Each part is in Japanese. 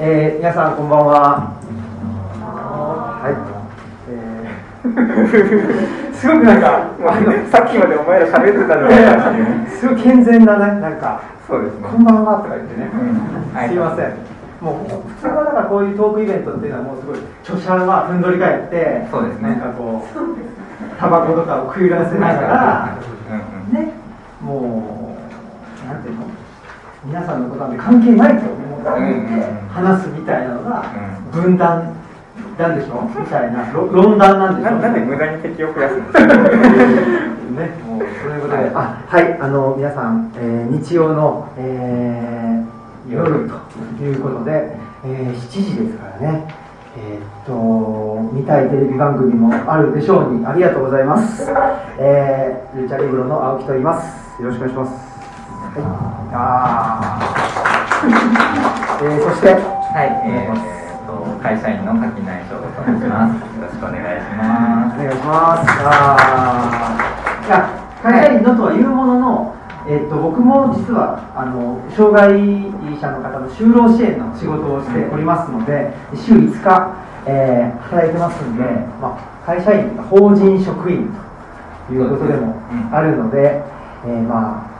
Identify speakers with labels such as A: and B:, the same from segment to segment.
A: えー、皆さんこんばんは。はい。えー、すごくなんか、
B: さっきまでお前ら喋ってたのに。
A: すごい健全なね、なんか、
B: そうですね。
A: こんばんはとか言ってね、
B: はい。
A: すいません。もう普通はだからこういうトークイベントっていうのはもうすごい著者はふんどり返って、
B: そうですね。
A: なんかこう、タバコとかを食いらせながら、
B: うんうん
A: ね、もう、なんていうの。皆さんのことなんて関係ないと。思って
B: うんうんうん
A: 話すみたいなのが
B: う
A: 分断なんでしょ？みたいなろ論談なんでしょ？
B: ななんで無駄に敵を増やすんですか
A: ね、もうそういうことで、あはい、あの皆さん、えー日曜の、えー夜ということで、えー7時ですからね、えーっと見たいテレビ番組もあるでしょうに、ありがとうございます。えー、ルチャリブロの青木と言います。よろしくお願いします。はい、あーえーそして、
B: はい、えー、と会社員の柿内翔と申します。よろしくお願いしま
A: お願いします。あー。いや、会社員のとはいうものの、えっと、僕も実はあの障害者の方の就労支援の仕事をしておりますので、週5日、えー働いてますんで、まあ、会社員、法人職員ということでも
B: うん。
A: あるので、えーま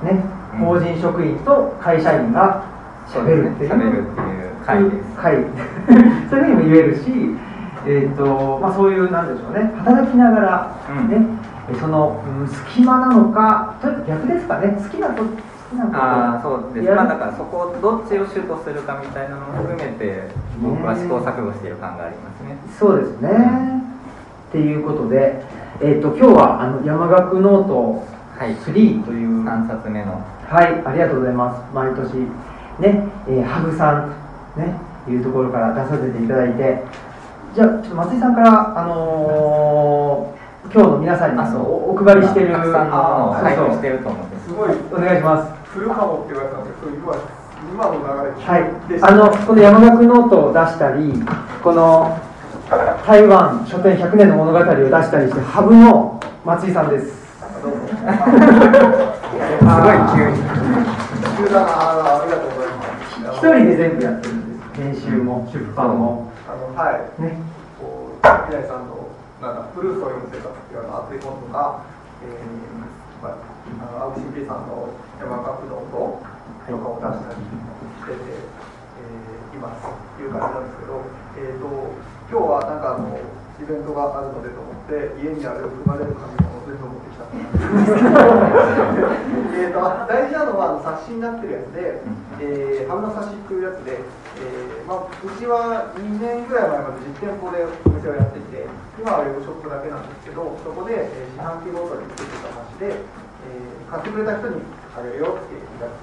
A: あ、ね、
B: うん
A: 法人職員と会社員が
B: す。
A: 喋るっていう。
B: 喋るっていう会です。
A: はい、そういうふうにも言えるし、えーとまあ、そういう、なんでしょうね、働きながら、
B: うん
A: その、うん隙間なのか、と逆ですかね、好きなこと、好きなこと
B: ああそうです。まあだからそこをどっちをシュートするかみたいなのも含めて僕は試行錯誤している感がありますね。
A: そうですね。っていうことで、えー、と今日はあの山岳ノート
B: はい。
A: 3という、
B: 三冊目の
A: はい、ありがとうございます。毎年、ね、えーハグさん、ね、いうところから出させていただいて、じゃあ、ちょっと松井さんから、あのー今日の皆さんに
B: あそう
A: おお配りしてる、
B: たくさ
A: そうそ
B: 布してると思うんです。
C: すごい
A: お願いします。
C: フルカモって言われたんですけど、今今の流れ
A: はいあのこの山學ノートを出したり、この台湾書店100年の物語を出したりして、ハブの松井さんです。
B: すごい急に。
C: 急だなありがとうございます。
A: 一人で全部やってるんです。編集も出版も。
C: あのはい。
A: ね。
C: こう柿内さんのなんだプルーツを読む生活っていうあの熱い本とか、えー、まああの青木真兵さんの山岳のととかを出したりしてて、えー、いますいう感じなんですけど、えー、と今日はなんかあのイベントがあるのでと思って家にある組まれる紙を全部持ってきたえと大事なのはあの冊子になってるやつで、えー、ハムの冊子っていうやつで、えーまあ、うちは2年ぐらい前まで実店舗でお店をやっていて今はウェブショップだけなん。ですけどそこで、えー、四半期ごとに作ってた冊子で、えー買ってくれた人にあげるよっていうやつ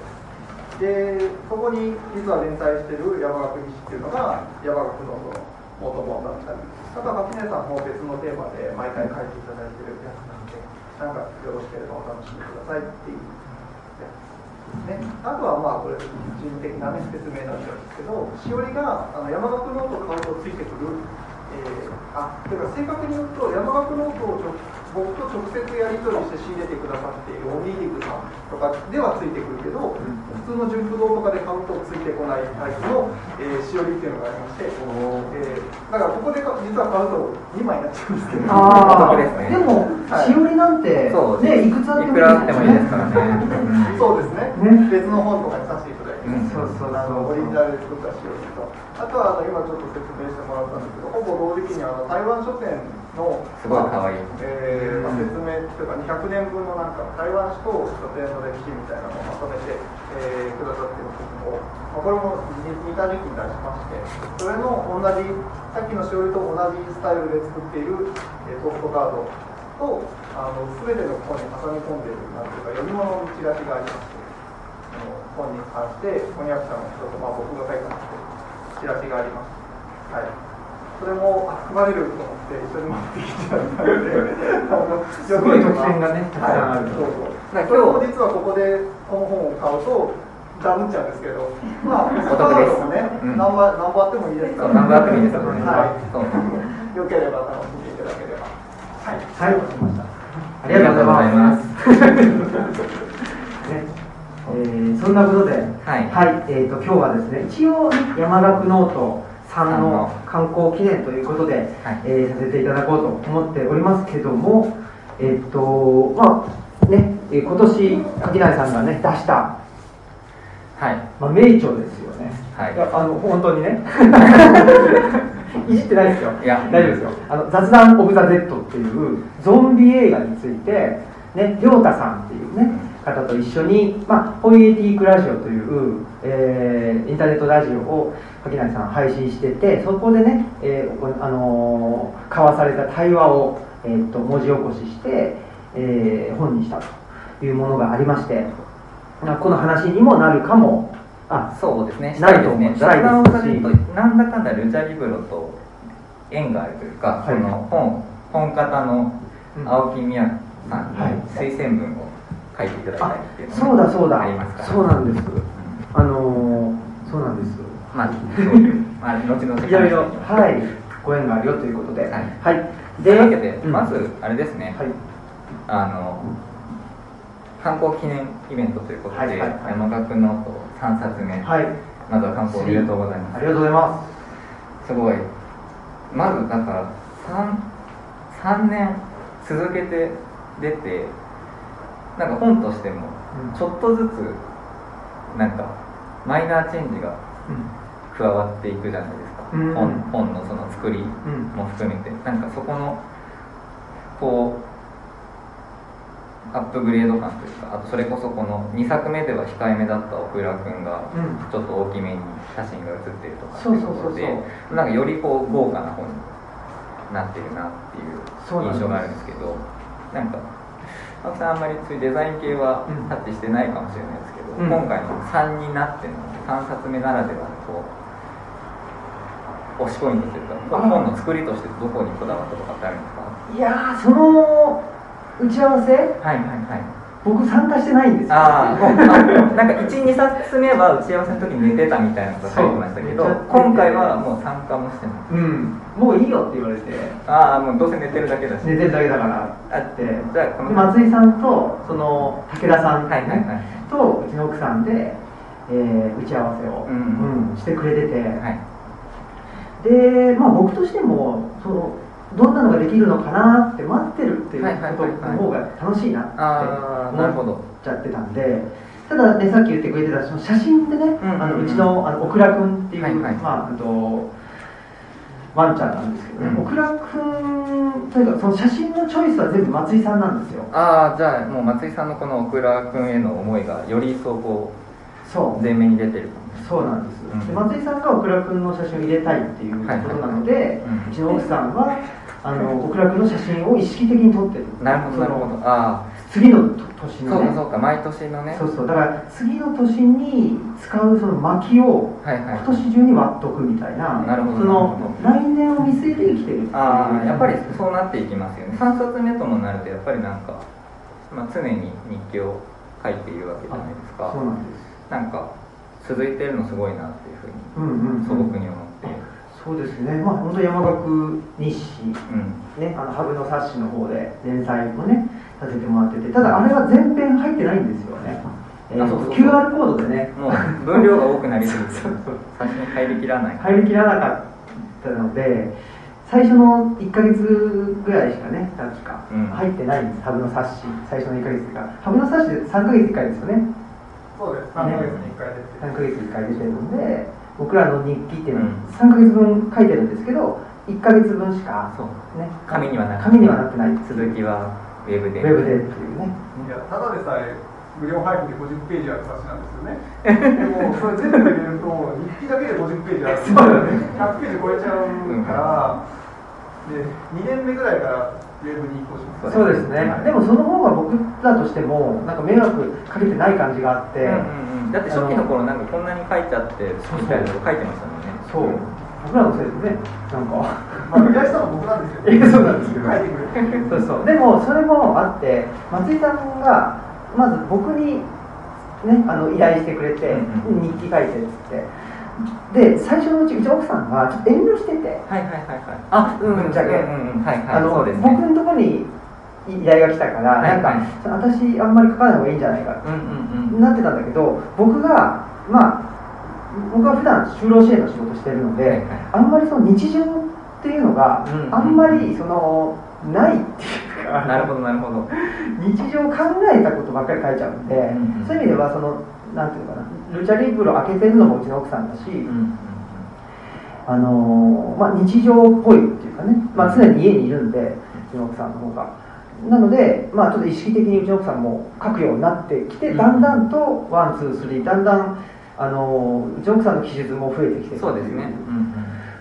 C: ですでそこに実は連載してる山岳西っていうのが山岳の元本だったりあとは垣根さん。も別のテーマで毎回書いていただいてるやなんかよろしければお楽しみくださいっていうやつですね。あとはまあこれ人的な、ね、説明なんですけどしおりがあの山岳ノートを買うとついてくるえー、あてか正確に言うと山岳ノートを直僕と直接やり取りして仕入れてくださっているオニーリグさんとかではついてくるけど、普通の純不動とかで買うとついてこないタイプの、えー、しおりっていうのがありまして、えーだからここでか実は買うと2枚になっちゃうんですけど。
B: ですね
A: でも、
C: はい。
A: しおりなんて、ね、いくつあっても
B: いくらあってもいいですからね。
C: そうですね。
A: ね。
C: 別の本とかにさせていただいて、
B: うん。
A: そうそう
C: あのオリジナルで作ったしおりと。あとはあの今ちょっと説明してもらったんですけどほぼ同時期にあの台湾書店の
B: すごい可愛い。
C: え、説明というか200年分のなんか台湾史と書店の歴史みたいなのをまとめて、えーくださっている本を、まあ、これも似た時期に出しましてそれの同じさっきのしおりと同じスタイルで作っている、えーポストカードとあの全ての本に挟み込んでいるなんていうか読み物のチラシがありまして本に関して翻訳者の人と、まあ、僕が書いたんですけどチラシがありまして、はい、それもあ含まれると思って一緒に持ってきちゃったのであの
A: すごい特典がねたくさんある
C: はい、そうそうそれも
B: 今日
C: 実はここでこの本を買うとダブっちゃうんですけどまあ
B: お得です
C: カードもね、
B: う。ん
C: 何番何番あってもい。い。ですから
B: そう何番あってもい。い。ですからね
C: はい。
B: そう
C: よければ楽しんでい。ただければはい。
A: はい、わかりました。ありがとうござい。ます。ね、えー、そんなことで、
B: はい。
A: はい。えーと、今日はですね一応山學ノートさんの刊行記念ということで、はい、えー、させていただこうと思っておりますけどもえっ、ー、とまあね今年柿内さんがね出した
B: はい。
A: まあ、名著ですよね、
B: はい、
A: いやあの本当にね。いじってないですよ。
B: いや
A: 大丈夫ですよ。あの雑談・オブ・ザ・デッドっていうゾンビ映画についてね亮太さんっていうね方と一緒に、まあ、ポイエティークラジオという、えー、インターネットラジオを垣内さん配信しててそこでね、えーあのー、交わされた対話を、えー、っと文字起こしして、えー、本にしたというものがありましてこの話にもなるかも
B: あそうですね。
A: ないと思う
B: 雑談をされるとなんだかんだルチャリブロと縁があるというか、はい、その本本方の青木宮さんに推薦文を書いていただいたりっていうの
A: そうだそうだ。
B: ありますか
A: そうなんです、あのそうなんです。
B: まあ まあ後々
A: いろいろはい。ご縁があるよということで。
B: はい、
A: は
B: い、というわけで、まずあれですね、
A: はい、
B: あの観光記念イベントということで、山岳ノート3冊目、
A: はい、
B: まずは観光おめでとうございます。
A: ありがとうございま
B: す。すごい。まずだから 3, 3年続けて出てなんか本としてもちょっとずつなんかマイナーチェンジが加わっていくじゃないですか、うん、本本のその作りも含めて、うん、なんかそこのこうアップグレード感というかあとそれこそこの2作目では控えめだった小倉君がちょっと大きめに写真が写ってるとかっていうところでなんかよりこう豪華な本になってるなっていう印象があるんですけどなんか青木さんあんまりそういうデザイン系はタッチしてないかもしれないですけど、うん、今回の3になっての3冊目ならではのこう推しポイントというか本の作りとしてどこにこだわったとかってあるんですか？
A: いやその打ち合わせ？はい
B: はいはい
A: 僕参加してないんですよ。
B: ああなんか12冊目は打ち合わせの時に寝てたみたいなこと書いてましたけど今回はもう参加もしてない。
A: うん。もういいよって言われて。
B: ああもうどうせ寝てるだけだし。
A: 寝てるだけだから。あって
B: じゃあこの
A: 松井さんとその武田さん、
B: はいはいはい、
A: とうちの奥さんで、えー、打ち合わせを、うん、うん、してくれてて、はい、でまあ僕としてもそのどんなのができるのかなって待ってるっていうことの方が楽しいなって思っちゃってたんでただねさっき言ってくれてたその写真でね、うん、あのうちのあの小倉君っていう、はいはい、まああとワンちゃんなんですけどね、うん、小倉君というかその写真のチョイスは全部松井さんなんですよ。
B: ああじゃあもう松井さんのこの小倉君への思いがより一層こうそう。前面に出てる
A: そうなんです、うん、で松井さんが小倉君の写真を入れたいっていうことなので、はいはいはい、うちの奥さんはあの極楽の写真を意識的に撮ってる。
B: なるほどなるほど。あ
A: あ。次の年の、
B: ね、そうかそうか毎年のね。
A: そうそう。だから次の年に使うその薪を今年中に割っとくみたいな、
B: なるほど
A: その来年を見据えて生きてる
B: ああやっぱりそうなっていきますよね。3冊目ともなるとやっぱりなんか、まあ、常に日記を書いているわけじゃないですか。
A: そうなんです。
B: なんか続いてるのすごいなっていうふうに素朴に思って
A: そうですね、まあ、本当山岳日誌、うん、ね、あの羽生の冊子の方で連載もね、させてもらってて、ただあれは全編入ってないんですよね。えー、そうそう QR コードでね、
B: もう分量が多くなりす。ぎて、最初に入りきらない。
A: 入りきらなかったので、最初の1か月ぐらいしかね、確か入ってないんです、羽生の冊子、最初の1か月が。羽生の冊子で3か月1回ですよね。
C: そうです、3か月に1回出て、
A: 3か月1回出てるので、僕らの日記っていうのは3か月分書いてるんですけど1か月分しか、
B: ね、紙にはな
A: 紙にはなってない
B: 続きはウェブで。
A: ウェブでっていうね。
C: いやただでさえ無料配布で50ページある冊子なんですよね。でもそれ全部入れると日記だけで50ページある。そうだ、ね、100ページ超えちゃうから、で2年目ぐらいからウェブに移行しま
A: すそうですね、でもその方が僕らとしてもなんか迷惑かけてない感じがあって、うん
B: うんうん、だって初期の頃なんかこんなに書いちゃってみたいなこと書いてましたもんね。
A: そう。僕らのせいですね。なんか。
C: まあ依頼したのは僕なんですけ
A: ど そうなんですけど書いてくれそうそう。でもそれもあって松井さんがまず僕にねあの依頼してくれて、うんうん、日記書いてっつってで最初のうちうち奥さんはちょっと遠慮してて。
B: はいはいはいはい。あうん
A: ぶっちゃけ、
B: うんうん、はいはい。
A: あの、ね、僕のところに依頼が来たから、なんか、私あんまり書かない方がいいんじゃないかってなってたんだけど僕がまあ僕は普段就労支援の仕事してるので、あんまりその日常っていうのが、あんまりそのないっていうか
B: なるほどなるほど。
A: 日常考えたことばっかり書いちゃうんで、うんうん、そういう意味ではそのなんていうのかな。ルチャリブロ開けてるのもうちの奥さんだし、うん。うん、あのまあ、日常っぽいっていうかね、まあ、常に家にいるんでうちの奥さんの方が。なので、まあ、ちょっと意識的にうちの奥さんも書くようになってきて、だんだんと one two three だんだんあのうちの奥さんの記述も増えてきてる
B: そうですね、うんうん、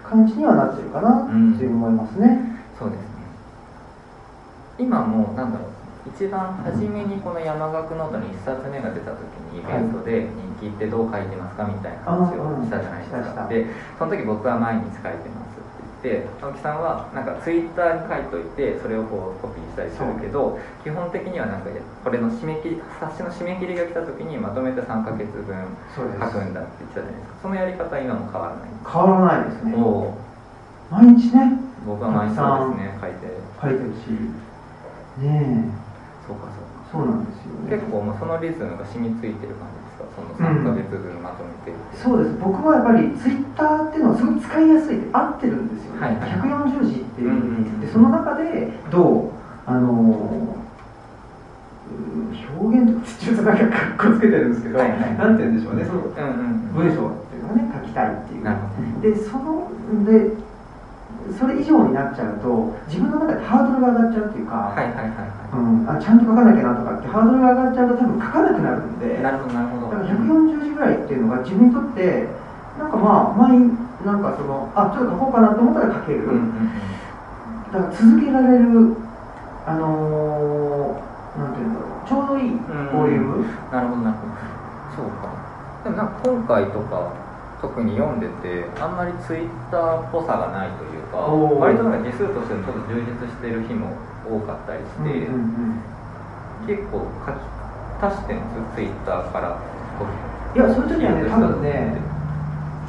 A: 感じにはなってるかなという思いますね、
B: そうですね。今もなんだろう一番初めにこの山學ノートに1冊目が出た時にイベントで「日記ってどう書いてますか?」みたいな話をしたじゃないですか。でその時僕は毎日書いてますって言って青木さんはなんかツイッターに書いといてそれをこうコピーしたりするけど基本的にはなんかこれの締め切り冊子の締め切りが来た時にまとめて3か月分書くんだって言ってたじゃないですか。そのやり方今も変わらない
A: 変わらない。ですね毎日ね。
B: 僕は毎日ですね書いて
A: 書いてるし。ねえそうかそうか。そうなんですよ、
B: ね、結構もうそのリズムが染みついてる感じですか？その3か月分まとめて、うん、
A: そうです。僕はやっぱりツイッターっていうのはすごい使いやすい合ってるんですよ、ね、はいはい、140字っていう、うん、でその中でどうあの表現とかちょっとなんかかっこつけてるんですけど、はいはい、なんて言うんでしょうね。その、うんうん、文章っていうのをね書きたいっていう。でそのでそれ以上になっちゃうと自分の中でハードルが上がっちゃうっていうか、はいはいはいうん、あちゃんと書かなきゃなとかってハードルが上がっちゃうと多分書かなくなるんで
B: なるほどなるほど。
A: だから140字ぐらいっていうのが自分にとってなんかまあ前なんかそのあちょっと書こうかなと思ったら書ける、うんうん、だから続けられるあのー、なんていうんだろうちょうどいいボリューム、
B: なるほどなるほど。そうか。でもなんか今回とか特に読んでてあんまりツイッターっぽさがないというか割となんか字数としてもちょっと充実してる日も多かったりして、うんうんうん、結構書き足してますツイッターから
A: いやそういう時はね多分ね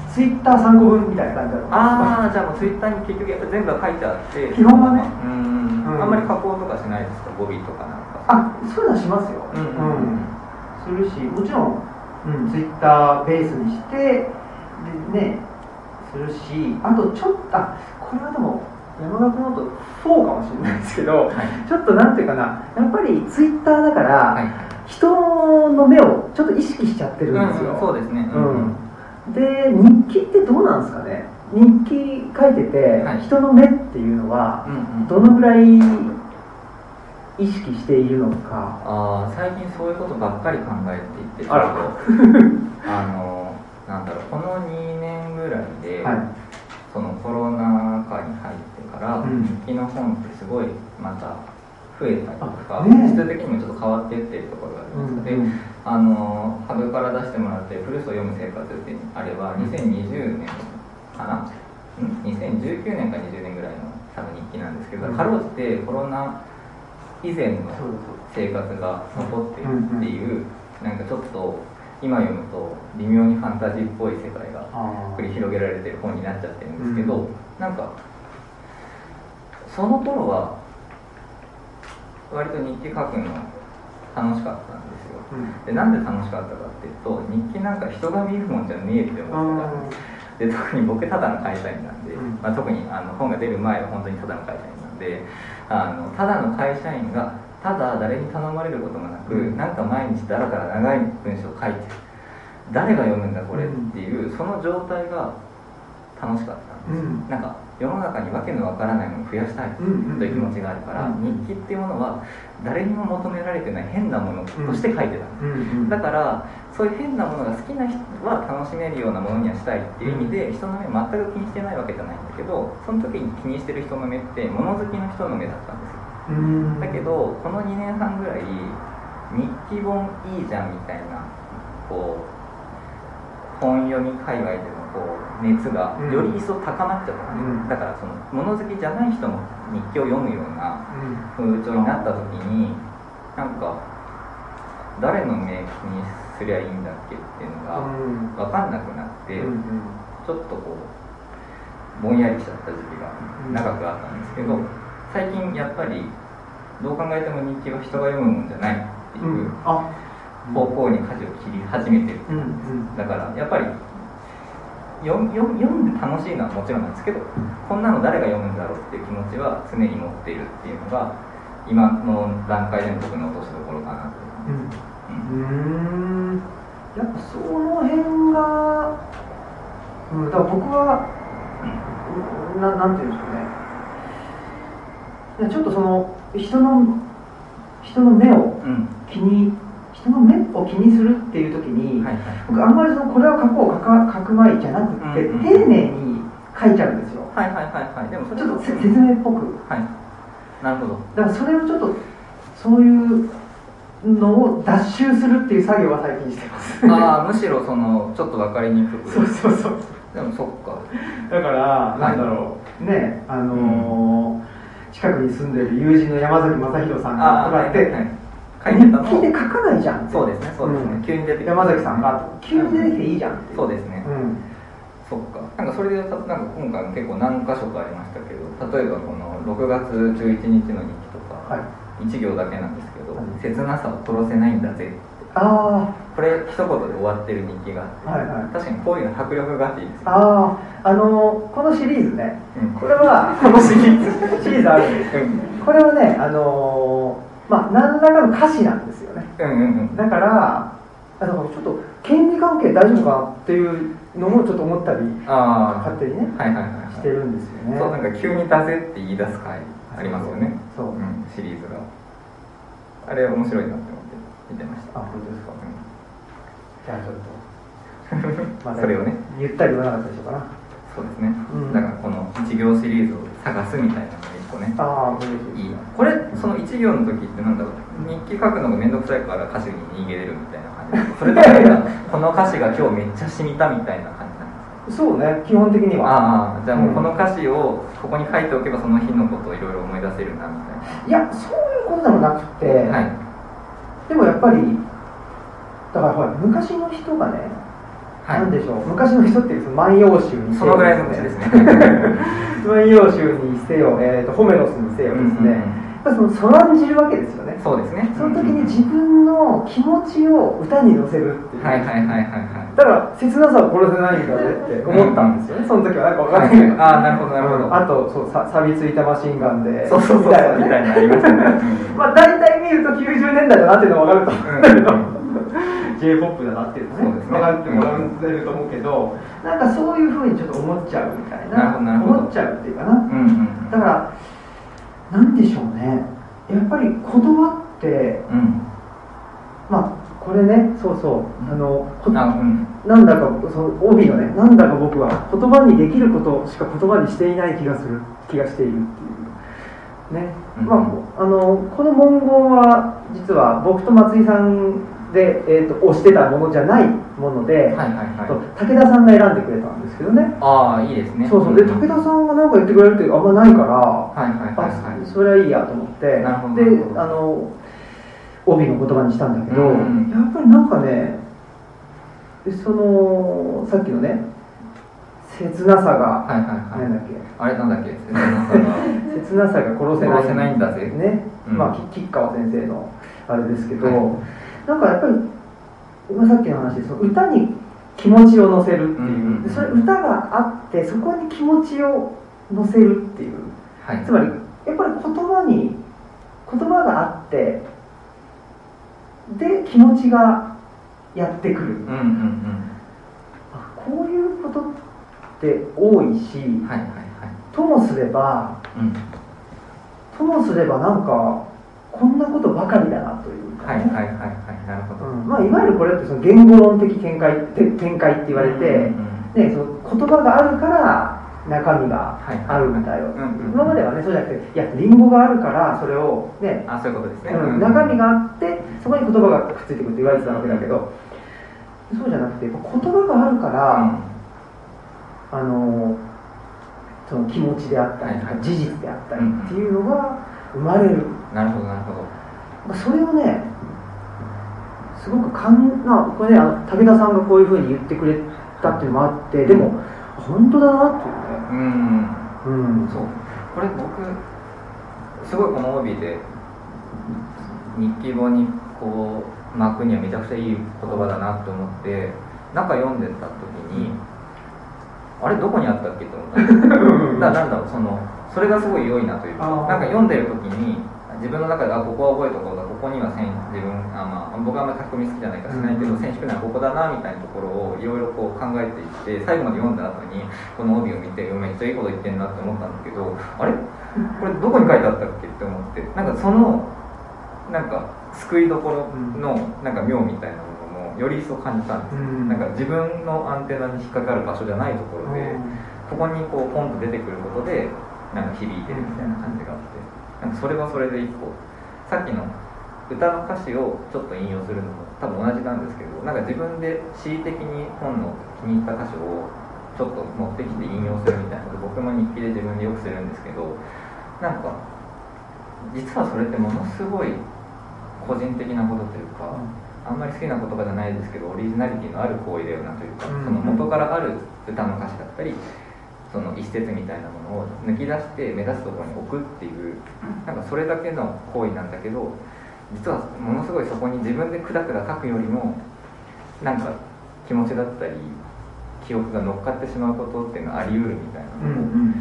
A: ツイッター3個分みたいな感じだと
B: ああじゃあもうツイッターに結局やっぱ全部書いてあって。
A: 基本はね。
B: うん、あんまり加工とかしないですか語尾とかなんか。
A: あそういうのはしますよ、うん、うん、するしもちろん、うん、ツイッターベースにしてでね。するしあとちょっとあこれはでも山田君のとそうかもしれないですけど、はい、ちょっとなんていうかなやっぱりツイッターだから、はい、人の目をちょっと意識しちゃってるんですよ、
B: うん、そうですね、
A: うん、で日記ってどうなんですかね？日記書いてて、はい、人の目っていうのは、どのぐらい意識しているのか。
B: あ最近そういうことばっかり考えていて
A: あら。
B: あのなんだろうこの2年ぐらいで、はい、そのコロナ禍に入ってから、うん、日記の本ってすごいまた増えたりとか、ね、質的にもちょっと変わっていってるところがありますので、うんうん、あのハブから出してもらって「古巣を読む生活」ってあれば2020年かな、うん、2019年か20年ぐらいの多分日記なんですけど、かろうじてコロナ以前の生活が残っているっていう、なんかちょっと今読むと微妙にファンタジーっぽい世界が繰り広げられてる本になっちゃってるんですけど、うん、なんかその頃は割と日記書くの楽しかったんですよ、うん、でなんで楽しかったかっていうと日記なんか人が見るもんじゃねえって思ってた。んですで特に僕ただの会社員なんで、うん、まあ、特にあの本が出る前は本当にただの会社員なんであのただの会社員がただ誰に頼まれることもなく、うん、なんか毎日だらから長い文章を書いて誰が読むんだこれっていう、その状態が楽しかったんですよ、うん、なんか世の中に訳のわからないものを増やしたいという気持ちがあるから、日記っていうものは誰にも求められてない変なものとして書いてたんです、だからそういう変なものが好きな人は楽しめるようなものにはしたいっていう意味で人の目全く気にしてないわけじゃないんだけどその時に気にしてる人の目って物好きの人の目だったんですよだけどこの2年半ぐらい日記本いいじゃんみたいなこう本読み界隈でのこう熱がより一層高まっちゃった、うん、だからその物好きじゃない人も日記を読むような風潮になった時になんか誰の目気にすりゃいいんだっけっていうのが分かんなくなって、ちょっとこうぼんやりしちゃった時期が長くあったんですけど最近やっぱりどう考えても日記は人が読むもんじゃないっていう方向に舵を切り始めてる、
A: うんうん。
B: だからやっぱり読んで楽しいのはもちろんなんですけどこんなの誰が読むんだろうっていう気持ちは常に持っているっていうのが今の段階での僕の落としどころかなと、
A: うん。うーん。やっぱその辺が、うん、だから僕はななんていうんでしょうねちょっとその人の人の目を
B: うん。
A: 気に人の目を気にするっていう時に、
B: はいはい。
A: 僕あんまりそのこれは書こう書か書く前じゃなくって、
B: うんうん
A: 丁寧に書いちゃうんですよ。
B: はいはいはいはい。でも
A: ちょっとせ説明っぽく。
B: はい。なるほど。
A: だからそれをちょっとそういうのを脱臭するっていう作業は最近してます。
B: ああむしろそのちょっと分かりにくく。
A: そうそうそう。
B: でもそっか。
A: だから、
B: い
A: なんだろう。ねあのー近くに住んでる友人の山崎正弘さんがとかって、
B: はい書いてたの。
A: 日記で書かないじゃん
B: そうですねそうですね、
A: ん。
B: 急に出てきた。
A: 山崎さんが急に出てきていいじゃんって
B: そうですね、
A: うん。
B: そっか。なんかそれでたなんか今回も結構何箇所かありましたけど例えばこの6月11日の日記とか、
A: はい。
B: 1行だけなんですけど、
A: うん
B: 切なさを殺せないんだぜ。って
A: あ
B: これ一言で終わってる日記があって、
A: はいはい。
B: 確かにこういうの迫力があっていいです
A: あ
B: よ、
A: あああのーこのシリーズね。
B: うん。
A: これはこのシリーズ。シリーズあるんですこれはねあのーまあ何らかの歌詞なんですよね。
B: うんうんうん。
A: だからあのちょっと権利関係大丈夫かなっていうのもちょっと思ったり
B: あ
A: 勝手にね
B: あはいはいはいはい。
A: してるんですよね。
B: そうなんか急に「だぜ」って言い出す回ありますよね。
A: そうそう。
B: うん、シリーズが。あれ面白いなって思って見てました。
A: あ本当ですか。じゃあちょっと。
B: うんそれをね。
A: ゆったり言わなかったでしょうかな。
B: そうですね、
A: うん。
B: だからこの一行シリーズを探すみたいなのが一個ね
A: ああこれ
B: いいこれその一行の時ってなんだろう。日記書くのが面倒くさいから歌詞に逃げれるみたいな感じそれとかこの歌詞が今日めっちゃ染みたみたいな感じ
A: そうね基本的には。
B: ああじゃあもうこの
A: ん
B: 歌詞をここに書いておけばその日のことをいろいろ思い出せるなみたい
A: いやそういうことでもなくて、
B: なはい
A: でもやっぱりだからほら昔の人がね、
B: はい。
A: なんでしょう昔の人っていうその万葉集にせよ
B: そのぐらいの昔ですね。
A: 万葉集にせよ、えー、とホメロスにせよですね、やっぱりそのそらんじるわけですよね。
B: そうですね。
A: その時に自分の気持ちを歌に乗せるっていう、
B: はいはいはいはいはい。
A: だから切なさを殺せないんだぜって思ったんですよね、その時はなんか分かんないけど、
B: ああなるほどなるほど。
A: あとそうさ錆びついたマシンガンで
B: そうそうそうそう。
A: みたいなね。
B: みたいなのありましたね。うん。
A: まあ大体見ると90年代だなっていうのが分かると思うんだけど、j p o p だなっていうのね。
B: そうですね。
A: 分かってもらえると思うけど、なんかそういうふうにちょっと思っちゃうみたいな。思っちゃうっていうかな。
B: うんうん。
A: だからなんでしょうね。やっぱり言葉って
B: うん。
A: まあこれねそうそう。あのこ
B: あうん。
A: なんだかその帯のねなんだか僕は言葉にできることしか言葉にしていない気がする気がしているっていうね、
B: うん。
A: まああのこの文言は実は僕と松井さんで、えー、と推してたものじゃないもので、
B: はいはいはい。
A: と武田さんが選んでくれたんですけどね。
B: ああいいですね。
A: そうそう。で武田さんが何か言ってくれるってあんまないから、
B: はいはいはいはい。
A: あそれはいいやと思って。
B: なるほど
A: であの帯の言葉にしたんだけど、
B: うん
A: やっぱりなんかねでそのさっきのね切なさが、
B: はいはいはい。
A: なんだっけ？
B: あれなんだっけ？切なさが
A: 切なさが殺せない。
B: 殺せないんだぜ。
A: ね、
B: うん。
A: まあき吉川先生のあれですけど、
B: はい
A: なんかやっぱり、まあ、さっきの話でその歌に気持ちを乗せるっていう、
B: うんうんうん。
A: でそれ歌があってそこに気持ちを乗せるっていう。
B: はい。
A: つまりやっぱり言葉に言葉があってで気持ちがやってくる、
B: うんうんうん。
A: あこういうことって多いし、
B: はいはいはい。
A: ともすれば
B: うん。
A: ともすればなんかこんなことばかりだなというかね、
B: はいはいはいはいなるほど。
A: うん。まあ、いわゆるこれってその言語論的見解て展開って言われて、
B: うんうん
A: ね、その言葉があるから中身があるんだよ、今まではねそうじゃなくていやリンゴがあるからそれをね。
B: あそういうことですね。
A: うん、中身があってそこに言葉がくっついてくるって言われてたわけだけど、そうじゃなくて言葉があるから、あのその気持ちであったりとか、
B: はいはい。
A: 事実であったりっていうのが生まれる、
B: なるほどなるほど。
A: まあそれをねすごくかんなこれねあの武田さんがこういうふうに言ってくれたっていうのもあってでも本当だなっていうね。
B: うん。
A: うん。
B: そう。これ僕すごいこの帯で日記本にこう巻くにはめちゃくちゃいい言葉だなと思って中読んでた時にあれどこにあったっけと思った。んですだからなんだろうそのそれがすごい良いなというかなんか読んでる時に自分の中であここは覚えとこうだここには自分あ、まあ、僕はあんまり書き込み好きじゃないからしないけど、選手区内はここだなみたいなところをいろいろこう考えていって最後まで読んだ後にこの帯を見てめっちゃいいこと言ってんなって思ったんだけどあれ？これどこに書いてあったっけって思ってなんかそのなんか救いどころのなんか妙みたいなものもより一層感じたんです、うん、なんか自分のアンテナに引っかかる場所じゃないところで、ここにこうポンと出てくることでなんか響いてるみたいな感じがあってそれはそれで一個さっきの歌の歌詞をちょっと引用するのも多分同じなんですけどなんか自分で恣意的に本の気に入った歌詞をちょっと持ってきて引用するみたいなこと僕も日記で自分でよくするんですけどなんか実はそれってものすごい個人的なことというか、あんまり好きな言葉じゃないですけどオリジナリティのある行為だよなというか、その元からある歌の歌詞だったりその一節みたいなものを抜き出して目指すところに置くっていうなんかそれだけの行為なんだけど実はものすごいそこに自分でくだくだ書くよりもなんか気持ちだったり記憶が乗っかってしまうことっていうのはあり得るみたいなのを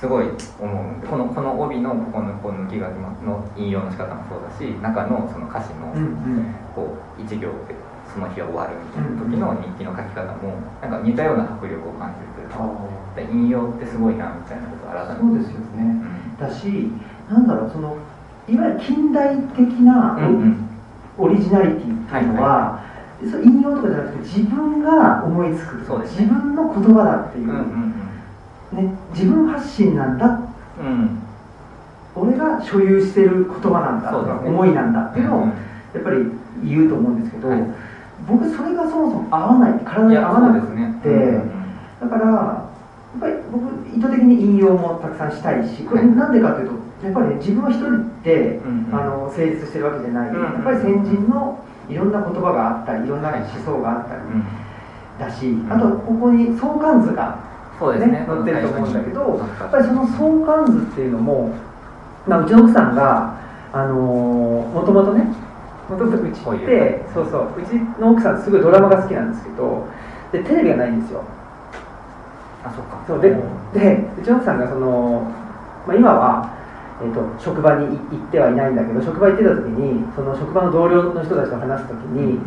B: すごい思うこのこの帯のここのこ抜き書きの引用の仕方もそうだし中のその歌詞のこう一行でその日は終わるみたいな時の日記の書き方もなんか似たような迫力を感じるというか引用ってすごいなみたいなことを改
A: めて。そうですよね、うん、だしなんだろうそのいわゆる近代的なオリジナリティっていうのは、そ引用とかじゃなくて自分が思いつく、ね、自分の言葉だっていう,、ね、自分発信なんだ、うん、俺が所有してる言葉なんだとか、ね、思いなんだっていうのをやっぱり言うと思うんですけど、はい、僕それがそもそも合わない体に合わなくて、ね。うん、だからぱり僕意図的に引用もたくさんしたいしこれなんでかというとやっぱり、ね、自分は一人で、うんうん、あの成立してるわけじゃない、うんうん、やっぱり先人のいろんな言葉があったりいろんな思想があったりだし、うん、あとここに相関図が、ね。ね、載ってると思うんだけどやっぱりその相関図っていうのも、まあ、うちの奥さんがもともとねもともとうちってそうそううちの奥さんすごいドラマが好きなんですけどでテレビがないんですよ
B: あそっか。
A: そうででうちの奥さんがその、まあ、今はえーと、職場に行ってはいないんだけど職場行ってた時にその職場の同僚の人たちと話す時に、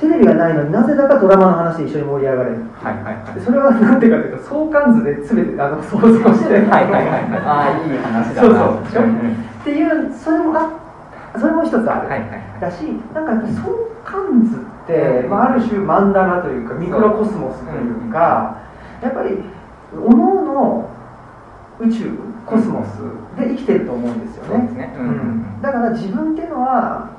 A: テレビがないのになぜだかドラマの話で一緒に盛り上がれる、はいはいはい、それは何ていうかというと相関図で全てあの想像して。はいはいはい。
B: ああいい話だな。
A: そうそう、うん、っていうそれもあそれも一つある、はいはいはい、だしなんか相関図って、まあ、ある種曼荼羅というかミクロコスモスというか、やっぱりおのおの宇宙コスモスで生きてると思うんですよね、ね。うん、だから自分っていうのは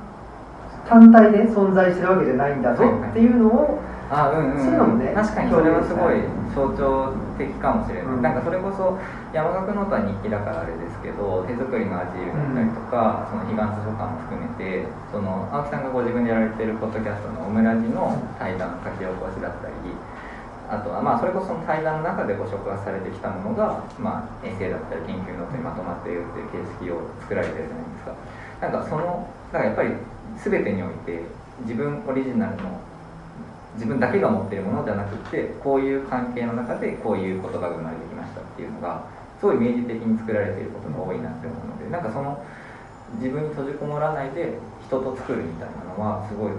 A: 単体で存在してるわけじゃないんだぞっていうのを、
B: あうんうん、そういうのもね確かにそれはすごい象徴的かもしれない、うん、なんかそれこそ山學ノートは日記だからあれですけど手作りのアジールだったりとか、うん、その彼岸図書館も含めてその青木さんがご自分でやられてるポッドキャストのオムラジの対談書き起こしだったりあとはまあそれこそ対談の中でご紹介されてきたものが、まあ、エッセイだったり研究ノートにまとまっているっていう形式を作られてるじゃないですか。なんかそのだかやっぱり全てにおいて自分オリジナルの自分だけが持っているものじゃなくてこういう関係の中でこういう言葉が生まれてきましたっていうのがすごい明示的に作られていることが多いなって思うのでなんかその自分に閉じこもらないで人と作るみたいなのはすごいこ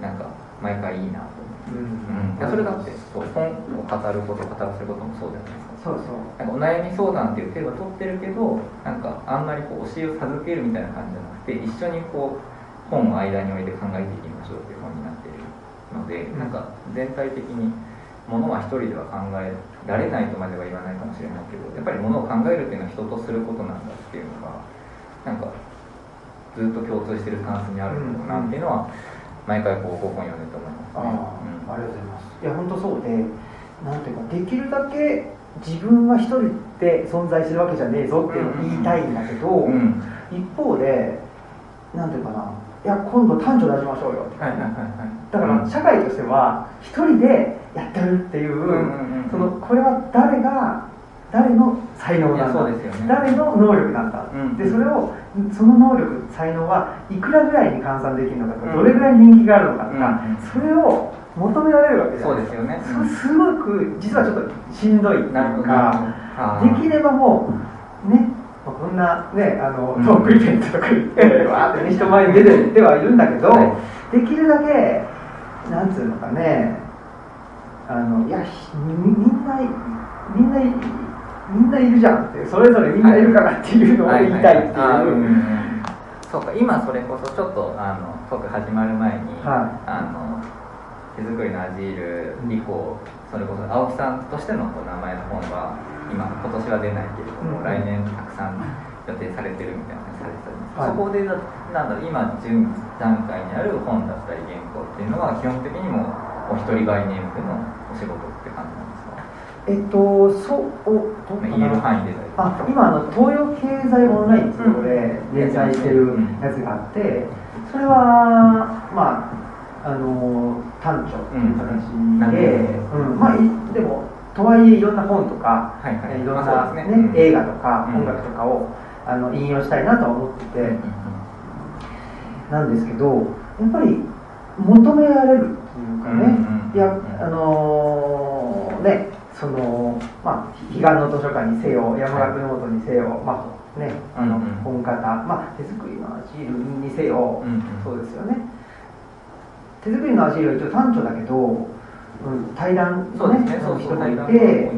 B: うなんか毎回いいなと思うん、それだって。そう。本を語ること語らせることもそうじゃないですか。そうそう。なんかお悩み相談っていう手は取ってるけどなんかあんまりこう教えを授けるみたいな感じじゃなくて一緒にこう本を間に置いて考えていきましょうっていう本になっているので、うん、なんか全体的にものは一人では考えられないとまでは言わないかもしれないけどやっぱりものを考えるっていうのは人とすることなんだっていうのがなんかずっと共通してるタンスにあるのかなっていうのは、毎回こうご本読んでと思います
A: ね。ありがとうございます。いや本当そうでなんていうかできるだけ自分は一人で存在するわけじゃねえぞって言いたいんだけど、うん、一方でなんていうかないや今度男女出しましょうよ、だから社会としては一人でやってるっていう,、そのこれは誰が誰の才能なんだ？
B: そうですよね。
A: 誰の能力なんだ、
B: うん。
A: でそれをその能力才能はいくらぐらいに換算できるのかとか、
B: うん。
A: どれぐらい人気があるのかとか、
B: うん
A: それを求められるわけじゃ
B: そ
A: ない
B: うですよね。
A: そすごく実はちょっとしんどい
B: なるほど。
A: かできればもうねまあこんなねあの
B: うん。
A: トークイベントとか行って わーってね人前に出てはいるんだけど、
B: はい。
A: できるだけなんつうのかねあのいやひみみんないみんないみんないるじゃんってそれぞれみんないるからっていうのを言いたいっていう、
B: そうか今それこそちょっとあのトーク始まる前に、
A: は
B: あの手作りのアジール以降それこそ青木さんとしてのこう名前の本は今今年は出ないけれども、
A: うん。
B: 来年たくさん予定されてるみたいな話されてたじゃ
A: はい。
B: ないですか、そこでななんだ今準備段階にある本だったり原稿っていうのは基本的にもお一人バイネームでのお仕事って感じなんですか
A: えっとそうお
B: 言える範囲で
A: あ今あの東洋経済オンラインっていうところで連載してるやつがあってそれはまああの単著っていう形
B: うん。
A: で、うん。まあいでもとはいえいろんな本とか、
B: はい
A: ろん
B: まあ
A: な、ね。映画とか
B: うん。
A: 音楽とかをあの引用したいなとは思ってて、なんですけどやっぱり求められるっていうかね、いやあのそのまあ彼岸の図書館にせよ山岳ノートにせよ、まあねあの本型まあ手作りのアジールにせよ、そうですよね。手作りのアジールは一応短調だけど、うん、対談
B: そうですね、そ
A: 人がいて。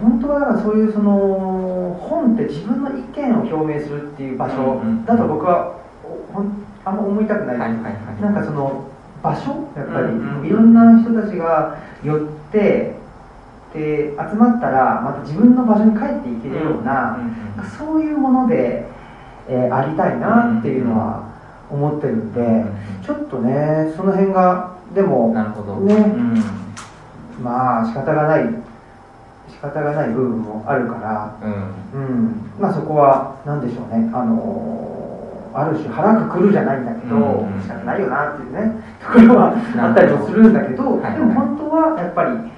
A: 本当はだからそういうその本って自分の意見を表明するっていう場所だと僕はおほんあんま思いたくない。なんかその場所やっぱり、いろんな人たちが寄ってで集まったらまた自分の場所に帰っていけるような、
B: うん。うん。
A: そういうもので、えーありたいなっていうのは思ってるんで、
B: ん。
A: ちょっとねその辺がでも
B: なるほど。
A: ね
B: うん。
A: まあ仕方がない仕方がない部分もあるから、
B: うん。
A: うん、まあそこは何でしょうね。あのある種腹くくるじゃないんだけど、
B: うん。うん。
A: 仕方ないよなっていうねところはあったりもするんだけど、
B: はい。
A: でも本当はやっぱり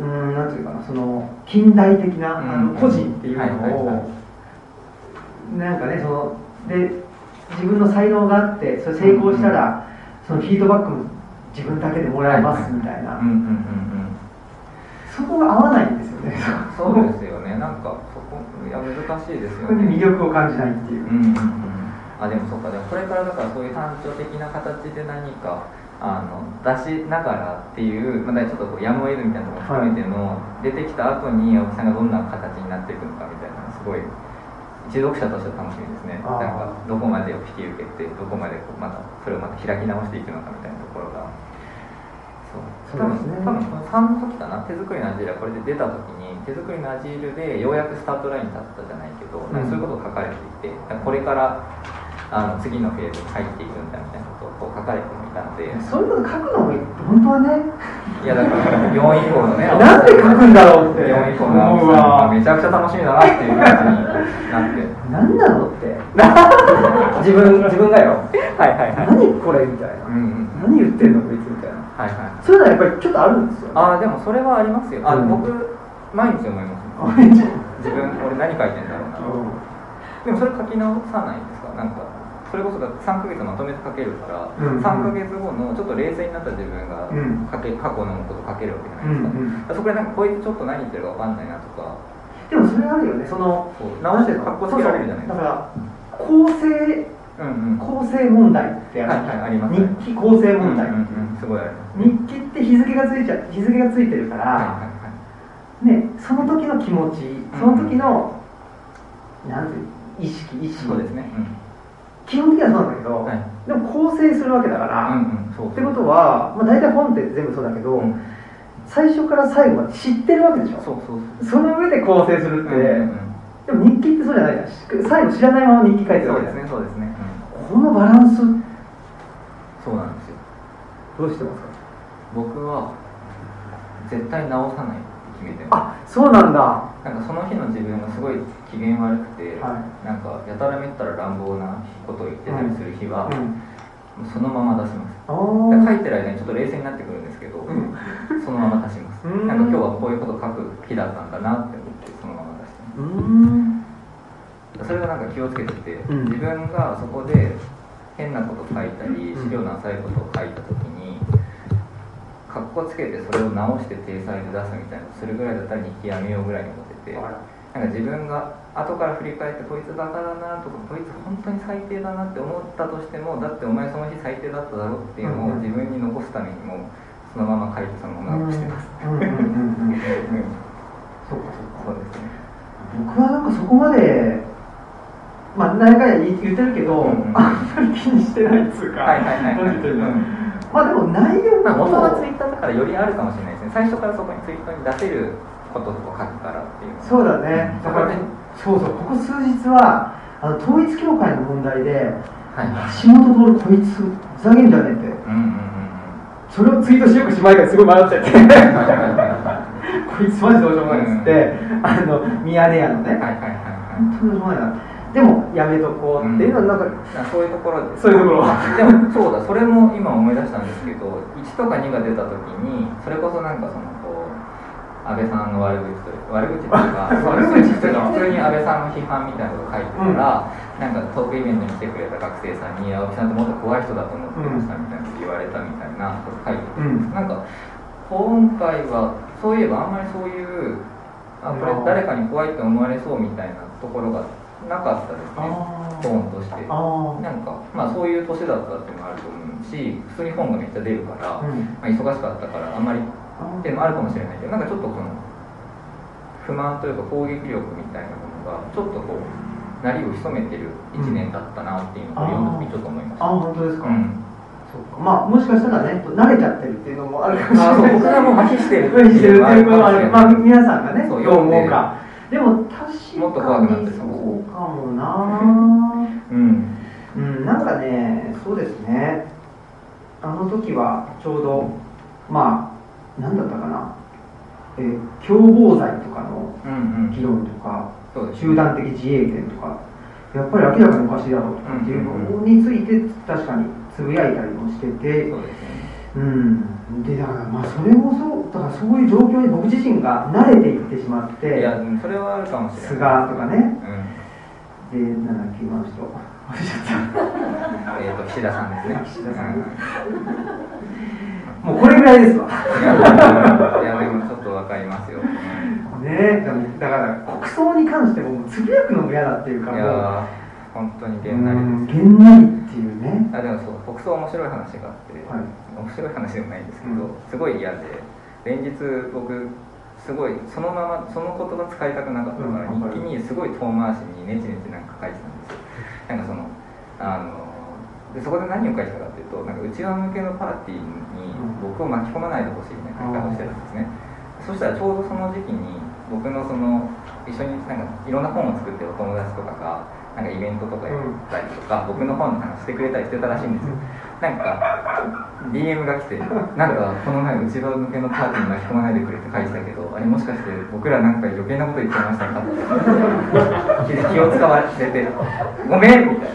A: うんなんていうかなその近代的な、あ
B: うん
A: の個人っていうのを、なんかねそので自分の才能があってそれ成功したら、そのフィードバックも自分だけでもらえますみたいな。そこが合わないんですよね
B: そうですよね。なんかそこいや難しいですよ
A: そこに魅
B: ね。
A: 力を感じないっていう
B: う、んうんうん。あでもそうかでもこれからだからそういう単調的な形で何か。あの出しながらっていう、まあ、ちょっとこうやむを得るみたいなところも含めての、出てきた後に青木さんがどんな形になっていくのかみたいなのすごい一読者としては楽しみですね。なんかどこまでを引き受けてどこまでこうまたそれをまた開き直していくのかみたいなところがそう。多分
A: そうですね。
B: 多分この3の時かな手作りのアジールはこれで出た時に手作りのアジールでようやくスタートラインに立ったじゃないけど、なんかそういうことを書かれていてこれからあの次のフェーズに入っていくんだみたいなことをこう書かれてもいたので。
A: そういうこと書くのも本当はね。
B: いやだから4以降のね。
A: なんで書くんだろうって。
B: 4以降のめちゃくちゃ楽しみだなっていう感じになって。
A: 何なのって。自分 自分がよ。
B: はいはいはい。
A: 何これみたいな、
B: うんうん。
A: 何言ってんのこいつみたいな。
B: はいはい。
A: そういうのはやっぱりちょっとあるんですよ。
B: ああでもそれはありますよ。あ、
A: うん。
B: 僕毎日思います自分俺何書いてんだろうな。でもそれ書き直さないんですか？なんかそれこそだって3ヶ月まとめて書けるから、
A: うん
B: 3ヶ月後のちょっと冷静になった自分が
A: うん。
B: 書け過去のこと書けるわけじゃ
A: う
B: ないですか、
A: んうん。
B: そこでなんかこいつちょっと何言ってるか分かんないなとか
A: でもそれあるよね。その
B: 直してかっこつけられるじゃないですか。
A: そうそう。だから構成
B: うんうん。
A: 構成問題ってあ
B: ります
A: 日記構成問題、
B: うんうんうん。すごいあります
A: 日記って日付がついちゃ日付がついてるから、ね、その時の気持ちその時の、なんていう意識意識
B: そうですね、
A: 基本的にはそうなんだけど、
B: はい。
A: でも構成するわけだから、
B: うん、うん
A: ってことは、まあ、大体本って全部そうだけど、
B: うん。
A: 最初から最後まで知ってるわけでしょ？
B: そ
A: の上で構成するって、
B: うんうんうん。
A: でも日記ってそうじゃないじゃん。し最後知らないまま日記書いてるわけ
B: ですねそうですね、
A: このバランス？
B: うん、そうなんですよ。
A: どうしてますか？
B: 僕は絶対直さない決めてま
A: あそうなんだ。
B: すなんかその日の自分がすごい機嫌悪くて、
A: は
B: なんかやたらめったら乱暴なことを言ってたりする日は、
A: うん。
B: そのまま出します。書いてる間にちょっと冷静になってくるんですけど、
A: ん。
B: そのまま出します。
A: うん。
B: なんか今日はこういうこと書く日だったんだなって思ってそのまま出してます。
A: うん。
B: それはなんか気をつけてて、
A: うん。
B: 自分がそこで変なこと書いたり
A: うん
B: 資料の浅いことを書いた時にかっこつけてそれを直して体裁で出すみたいなそれぐらいだったら日記やめようぐらいに思っててなんか自分が後から振り返ってこいつバカだなとかこいつ本当に最低だなって思ったとしてもだってお前その日最低だっただろっていうのを
A: うん。
B: 自分に残すためにもそのまま書いてそのまま残してます、
A: そうかそうか。
B: そうですね。
A: 僕はなんかそこまでまあ何回か言言ってるけど、あんまり気にしてないっつうか、
B: はいはいはいはい
A: まあでも内容
B: まあ、元がツイ
A: も
B: ッターだからよりあるかもしれないですね。最初からそこにツイッターに出せることを書くからっていう。
A: そうだね。だからそうそう。ここ数日はあの統一教会の問題で
B: はいはい。
A: 橋本徹こいつふざけんじゃねえって。
B: うんうんうん
A: それをツイートしよくしまいかすごい迷っちゃって。こいつマジどうしようもないっつって、あのミヤネ屋のね、
B: はいはいはいはい。
A: 本当にどうしようもないなでもやめとこうっていうのはなん。か、
B: なんかそういうところで
A: そういうところ。
B: でもそうだそれも今思い出したんですけど1とか2が出た時にそれこそなんかそのこう安倍さんの悪口という悪口というか
A: 悪口ってのは
B: 普通に安倍さんの批判みたいなことを書いてたら、なんかトークイベントに来てくれた学生さんに青木さんってもっと怖い人だと思ってましたみたいなこと言われたみたいなこと書いてて、
A: うん。
B: なんか今回はそういえばあんまりそういうあこれ誰かに怖いって思われそうみたいなところがなかったですね。トーンとして。なんかまあそういう年だったっていうのもあると思うし普通に本がめっちゃ出るから、
A: うん。
B: まあ、忙しかったからあんまりっていうのもあるかもしれないけどなんかちょっとこの不満というか攻撃力みたいなものがちょっとこう鳴りを潜めてる1年だったなっていうのを読ん。だ時にちょっと思いました、
A: あ本当ですか、
B: うん。
A: そうか。まあもしかしたらね慣れちゃってるっていうのもあるかもしれない。
B: 僕がもう麻痺してる
A: っていうこともあるまあ
B: も
A: 皆さんがね
B: そう
A: どう思うかでも確
B: もっと
A: か
B: 怖くなってる。
A: にそうかもな。
B: うん。
A: うんなんかねそうですね。あの時はちょうどまあ何だったかな。えー共謀罪とかの
B: うんうん。
A: 議論とか
B: そうです
A: 集団的自衛権とかやっぱり明らかにおかしいだろうとかっていうのについて確かにつぶやいたりもしてて
B: そう
A: うん。でだからまあそれもそうだからそういう状況に僕自身が慣れていってしまっ
B: い
A: て
B: やうんそれはあるかもしれない。
A: 菅とかね。
B: うん。
A: でなんだっけ今の人忘れちゃっ
B: えー、と岸田さんですね。
A: 岸田さん。もうこれぐらいですわ。
B: いやでもちょっとわかりますよ、
A: ねだから国葬に関してもつぶやくのも嫌だっていうか
B: い
A: もう
B: 本当にげ
A: うん
B: なりです。
A: げんなりっていうね。
B: あでもそう国葬面白い話があって、
A: はい
B: 面白い話でもないんですけど、
A: うん。
B: すごい嫌で連日僕すごいそのままその言葉使いたくなかったから、
A: うん。
B: 日記にすごい遠回しにネチネチなんか書いてたんですよ。なんかそのあのでそこで何を書いてたかっていうとなんか内輪向けのパーティーに僕を巻き込まないでほしいみたいな書き方をしてたんですね、そしたらちょうどその時期に僕のその一緒になんかいろんな本を作ってるお友達とかがなんかイベントとかやったりとか、僕の本の話してくれたりしてたらしいんですよなんか DM が来てなんかこの前内側向けのパーティーに巻き込まないでくれって書いてたけどあれもしかして僕らなんか余計なこと言っちゃいましたか？って気を使われてごめんみたい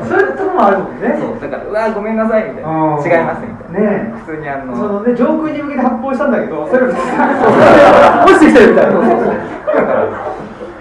B: な。
A: そういうとこもあるもんね。
B: そうだからうわごめんなさいみたいな。
A: うん
B: 違いますみたいな。
A: ね
B: 普通にあの
A: そのね上空に向けて発砲したんだけどそれが落ちてきてるみたいな。
B: だから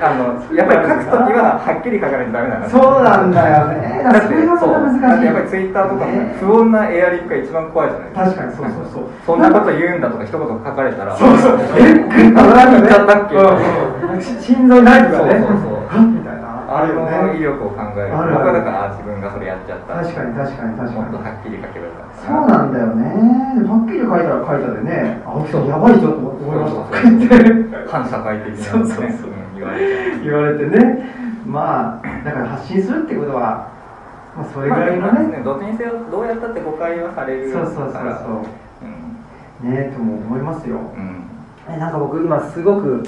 B: あのやっぱり書くときははっきり書かないとダメなんだ
A: そうなんだよね。だからそれが難しい。
B: だってやっぱりツイッターとかも
A: ね
B: 不穏なエアリップが一番怖いじゃないですか。
A: 確かにそうそうそう。
B: そんなこと言うんだとか一言書かれたら
A: そうそう。えグッとなんかね
B: 言っちゃったっけ
A: うんうんし心臓にナイフがね。
B: そうそうそう。
A: みたいな
B: あれの威
A: ね
B: 力を考える。僕はだからあ自分がそれやっちゃった
A: 確かに確かに確かに。
B: もっとはっきり書けばよかった。
A: そうなんだよね。はっきり書いたら書いたでね。青木さんやばいぞと思いました。
B: 反社会的な、ね、
A: そうそうそうん
B: 言われ
A: 言われてね。まあだから発信するってことはまあそれぐらいの
B: まあ
A: ね。
B: どっちにせよどうやったって誤解はされる
A: そうそうそうそう。
B: うん。
A: ねとも思いますよ。
B: うん。
A: えなんか僕今すごく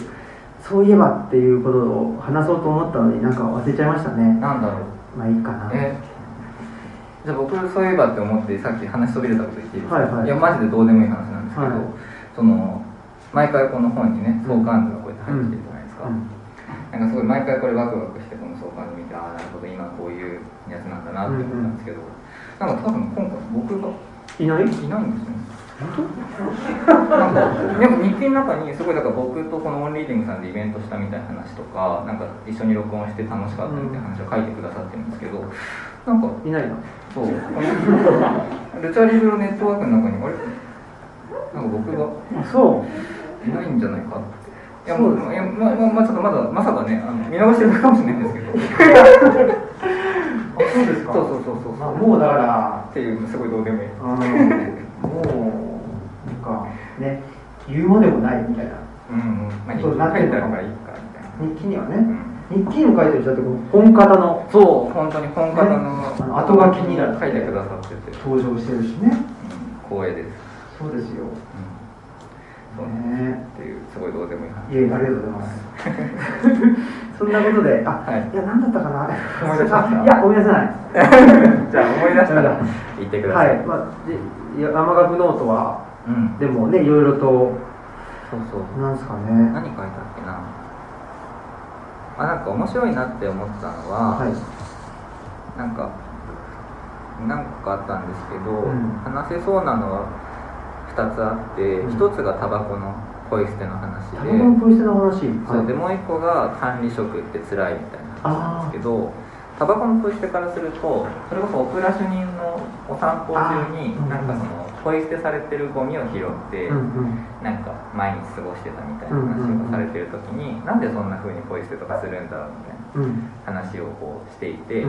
A: そういえばっていうことを話そうと思ったのになんか忘れちゃいましたね。
B: なんだろう。
A: まあいいかな。
B: え？じゃあ僕そういえばって思ってさっき話しそびれたこと言っていいですか、
A: はいはい。
B: やマジでどうでもいい話なんですけど、
A: はい。
B: その毎回この本にね相関図がこうやって入ってきてるじゃないですか、
A: うん
B: なんかすごい毎回これワクワクしてこの相関図見てああなるほど今こういうやつなんだなって思ったんですけど、なんか多分今回僕が
A: いない？
B: いないんですよね。なんかでも日記の中にすごいだから僕とこのオンリーディングさんでイベントしたみたいな話とかなんか一緒に録音して楽しかったみたいな話を書いてくださってるんですけどなんか
A: いないの？
B: そう。ルチャリブロネットワークの中にあれ？なんか僕が
A: そう。
B: いないんじゃないかっていやもういやまままちょっとまだまさかねあの見逃してるかもしれないんですけど。
A: あそうですか。
B: そうそうそうそう。
A: まあ、もうだから。
B: っていうすごいどうでもいい。
A: うん。もうなんかね言うまでもないみたいな。
B: うんうん。まあ
A: そう
B: 書いてあるからいいかみたいな。
A: 日記にはね、
B: うん。
A: 日記にも書いてる人だって本方の。
B: そう本当に本方の,、
A: あの後書きに
B: 書いてくださってて、
A: 登場してるしね。
B: うん、光栄です、
A: そうですよ
B: っていうすごいどうでもいい話。
A: いえありがとうございます。そんなことであ、
B: はい。
A: い、や何だったかな？
B: 思い出しました。
A: あいや思い出せない。
B: じゃあ思い出したら言ってください、
A: はい、まあ、山岳ノートは
B: うん。
A: でもねいろいろと
B: そうそう。
A: なんですかね。
B: 何書いたっけな？あなんか面白いなって思ったのは、
A: はい。
B: なんか何個かあったんですけど、
A: うん。
B: 話せそうなのは2つあって、
A: うん。
B: 1つがタバコのポイ捨ての話で、
A: タバコのポイ捨ての話。
B: そうで
A: はい。
B: もう一個が管理職って辛いみたいな話なんですけどタバコのポイ捨てからするとそれこそオクラ主任のお散歩中になんかそのポイ捨てされてるゴミを拾って、なんか毎日過ごしてたみたいな話をされてる時に、なんでそんな風にポイ捨てとかするんだろうみたいな
A: うん。
B: 話をこうしていて、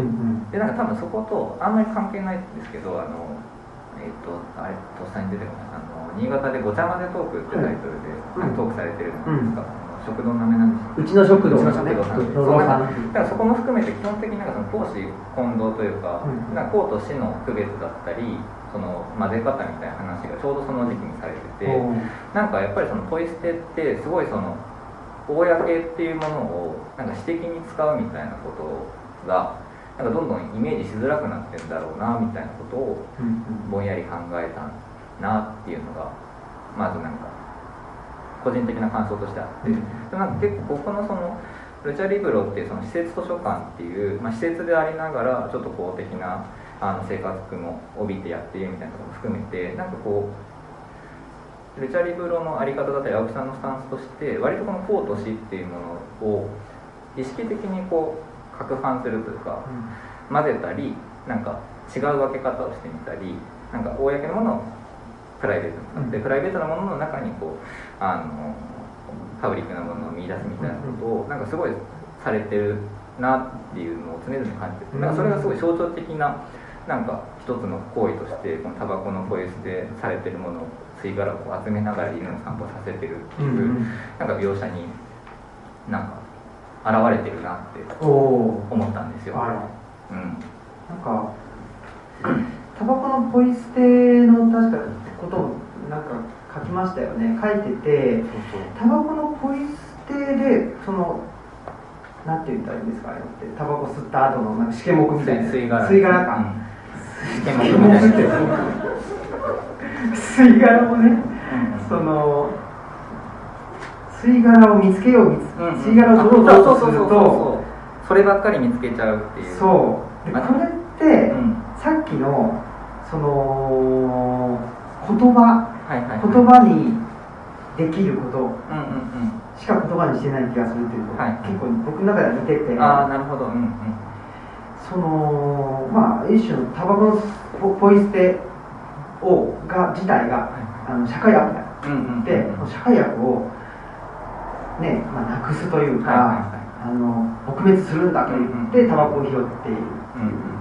B: でなんか多分そことあんまり関係ないんですけどあのえっ、とあれとっさに出てこないあの新潟で「ごちゃ混ぜトーク」ってタイトルで、
A: はい。
B: トークされてるじゃないですか、あの食堂の名前なんです
A: うちの食堂。
B: うちの食堂さんで
A: 野呂さん。
B: だからそこも含めて基本的になんかその公私混同というか,、
A: うん。
B: なんか公と私の区別だったりその混ぜ方みたいな話がちょうどその時期にされてて、なんかやっぱりそのポイ捨てってすごいその公っていうものをなんか私的に使うみたいなことがなんかどんどんイメージしづらくなってんだろうなみたいなことを
A: うん
B: ぼんやり考えたなっていうのがまずなんか個人的な感想としてあって、
A: うん。
B: でなんか結構ここのそのルチャリブロっていうその施設図書館っていう、まあ、施設でありながらちょっと公的なあの生活も帯びてやっているみたいなところも含めてなんかこうルチャリブロのあり方だったり青木さんのスタンスとして割とこの公と私っていうものを意識的にこう攪拌するというか混ぜたりなんか違う分け方をしてみたりなんか公のものをプライベートに使って、
A: うん
B: プライベートなものの中にこうあのパブリックなものを見出すみたいなことをなんかすごいされてるなっていうのを常々感じててなんかそれがすごい象徴的ななんか一つの行為としてこのタバコのポイ捨てされてるものを吸い殻をこう集めながら犬の散歩させてるっていう、なんか描写になんか現れてるなって思ったんですよ。うん。
A: なんかタバコのポイ捨ての確かことをなんか書きましたよね。書いててタバコのポイ捨てでそのなんて言ったらいいんですかあれって。タバコ吸った後のなんかしけもくみたいな
B: 吸い殻。
A: 吸い殻。か、
B: うん、
A: しけもくって吸い殻をね。その吸い殻を見つけよう見つ、
B: うんうん。
A: 吸い殻を取ろうとすると
B: そればっかり見つけちゃうっていう。
A: そう。で
B: あ
A: これって、
B: うん。
A: さっきのその言葉
B: はいはいはい。
A: 言葉にできること。しか言葉にしてない気がするっていうのが、
B: はい。
A: 結構僕の中では似てて。
B: うんああなるほど。うんうん。
A: そのまあ一種のタバコのポポイ捨てをが自体があの社会悪だ
B: うんうん
A: で、社会悪をね、まあ、なくすというか、
B: はいはい
A: あの撲滅するんだと言って、タバコを拾っている
B: うんうん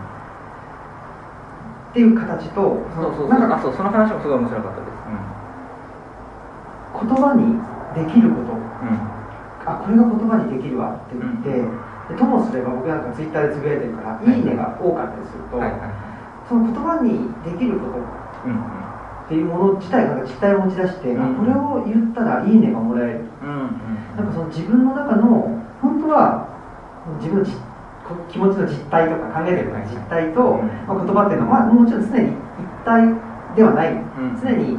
A: っていう形と
B: そうそう。
A: なんか
B: あそうその話もすごい面白かったです。
A: 言葉にできること。
B: うん。うん
A: あこれが言葉にできるわって言って、でともすれば僕なんかツイッターでつぶやいてるから「いい。ね」が多かったりすると、
B: はいはい
A: その言葉にできること。
B: うんうん。
A: っていうもの自体が実態を持ち出して、
B: うん
A: あこれを言ったら「いいね」がもらえる。
B: うん
A: なんかその自分の中の本当は自分のじこ気持ちの実態とか考えてる実態と、
B: うん。
A: まあ、言葉っていうのは、まあ、もちろん常に一体ではない。
B: うん。
A: 常に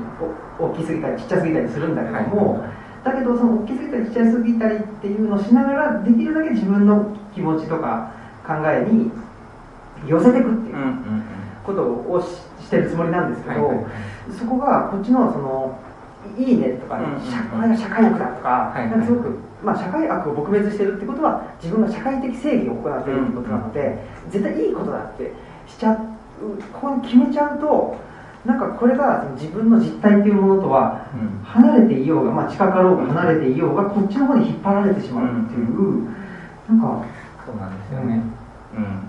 A: お大きすぎたりちっちゃすぎたりするんだけども、
B: はい。
A: だけどその大きすぎたりちっちゃすぎたりっていうのをしながらできるだけ自分の気持ちとか考えに寄せていくっていうことをししてるつもりなんですけど、
B: はいはいはい。
A: そこがこっちのそのいいねとかね、これが社会悪だとか、なんかすごく、まあ、社会悪を撲滅してるってことは自分が社会的正義を行っているってことなので、絶対いいことだってしちゃうここに決めちゃうとなんかこれが自分の実態っていうものとは離れていようが、まあ、近かろうが離れていようがこっちの方に引っ張られてしまうっていう、なんか
B: そうなんですよね、うん。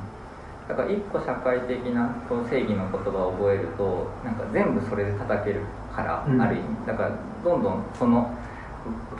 B: だから一個社会的なこう正義の言葉を覚えるとなんか全部それで叩けるから、うん、ある意味。だからどんどんその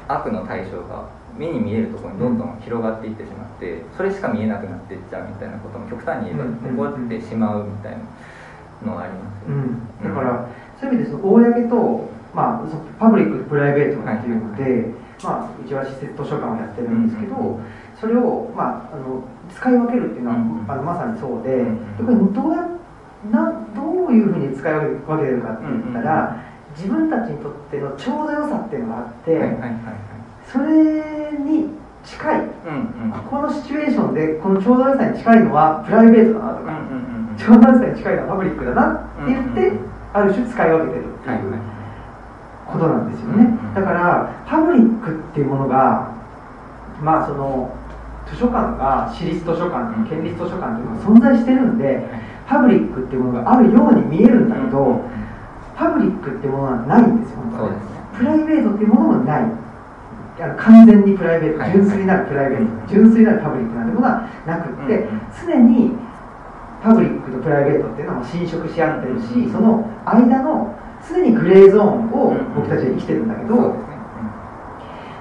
B: 悪の対象が目に見えるところにどんどん広がっていってしまってそれしか見えなくなっていっちゃうみたいなことも極端に言えば起こってしまうみたいなのがあります、
A: ね、うん、だからそういう意味でその公と、まあ、パブリックとプライベートっていうので、はい、まあ、うちは施設図書館をやってるんですけど、うん、それを、まあ、あの使い分けるっていうのは、うん、あのまさにそうで、やっぱりどうやなどういうふうに使い分けてるかって言ったら、自分たちにとってのちょうど良さっていうのがあって、はいはいはいはい、それに近い、うんうん、このシチュエーションでこのちょうど良さに近いのはプライベートだなとか、うんうんうん、ちょうど良さに近いのはパブリックだなって言って、うんうん、ある種使い分けてるっていうことなんですよね、だからパブリックっていうものがまあその図書館が私立図書館県立図書館っていうのが存在してるんでパブリックっていうものがあるように見えるんだけど、パブリックっていうものはないんですよ、本当に、プライベートっていうものもない完全にプライベート、純粋なるプライベート、純粋なるパブリックなんてことはなくって、常にパブリックとプライベートっていうのは侵食し合ってるし、その間の常にグレーゾーンを僕たちは生きてるんだけど、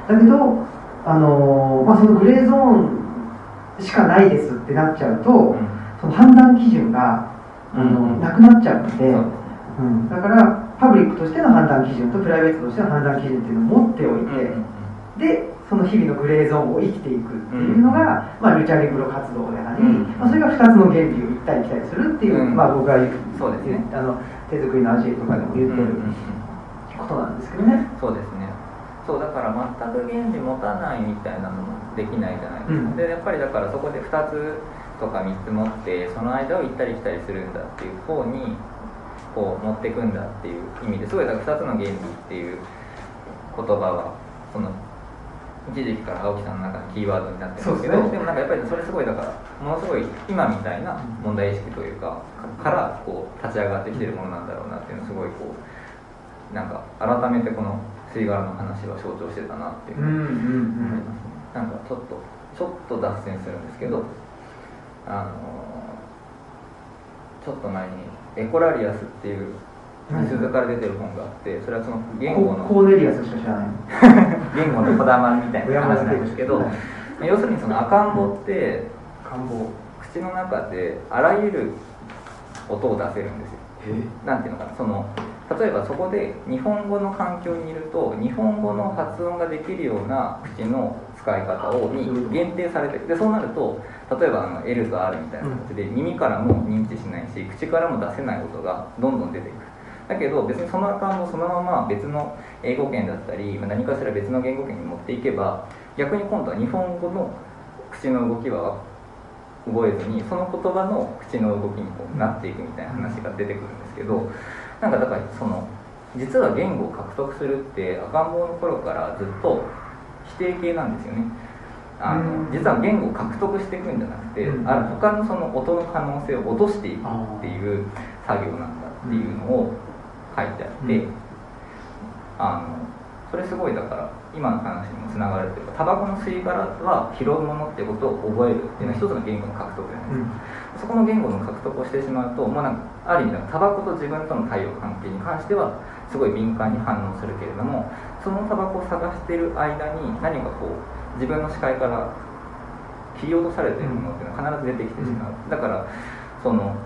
A: だけど、あのまあ、そのグレーゾーンしかないですってなっちゃうと、その判断基準があの、なくなっちゃうので、うん、だからパブリックとしての判断基準とプライベートとしての判断基準っていうのを持っておいて、でその日々のグレーゾーンを生きていくっていうのが、まあ、ルチャリブロ活動であり、まあ、それが2つの原理を行ったり来たりするっていう、まあ、僕がそうです、ね、あの手作りの味とかでも言ってることなんですけどね。
B: そうですね。そうだから全く原理持たないみたいなのもできないじゃないですか、うん、でやっぱりだからそこで2つとか3つ持ってその間を行ったり来たりするんだっていう方にこう持っていくんだっていう意味ですごいだから2つの原理っていう言葉はその一時期から青木さんの中のキーワードになってるんですけどでもなんかやっぱりそれすごいだからものすごい今みたいな問題意識というかからこう立ち上がってきてるものなんだろうなっていうのすごいこうなんか改めてこの吸い殻の話は象徴してたなっていう思いますね、なんかちょっとちょっと脱線するんですけどあのちょっと前にエコラリアスっていう鈴から出てる本があってそれはその言語の。
A: コーネリアスしか知らない。
B: 言語のこだまみたいな話なんですけど要するにその赤ん坊って口の中であらゆる音を出せるんですよ。なんていうのかな。その例えばそこで日本語の環境にいると日本語の発音ができるような口の使い方をに限定されてでそうなると例えばあの L と R みたいな形で耳からも認知しないし口からも出せない音がどんどん出てく。るだけど別にその赤ん坊そのまま別の英語圏だったり何かしら別の言語圏に持っていけば逆に今度は日本語の口の動きは覚えずにその言葉の口の動きにこうなっていくみたいな話が出てくるんですけどなんかだからその実は言語を獲得するって赤ん坊の頃からずっと否定形なんですよね。あの実は言語を獲得していくんじゃなくて、ある他のその音の可能性を落としていくっていう作業なんだっていうのを書いてあって、あのそれすごいだから今の話にもつながるというかタバコの吸い殻は拾うものってことを覚えるっていうのは一つの言語の獲得じゃないです。か、うん、そこの言語の獲得をしてしまうと、まあ、なんかある意味でタバコと自分との対応関係に関してはすごい敏感に反応するけれどもそのタバコを探している間に何かこう自分の視界から切り落とされているものっていうのは必ず出てきてしまう、だからその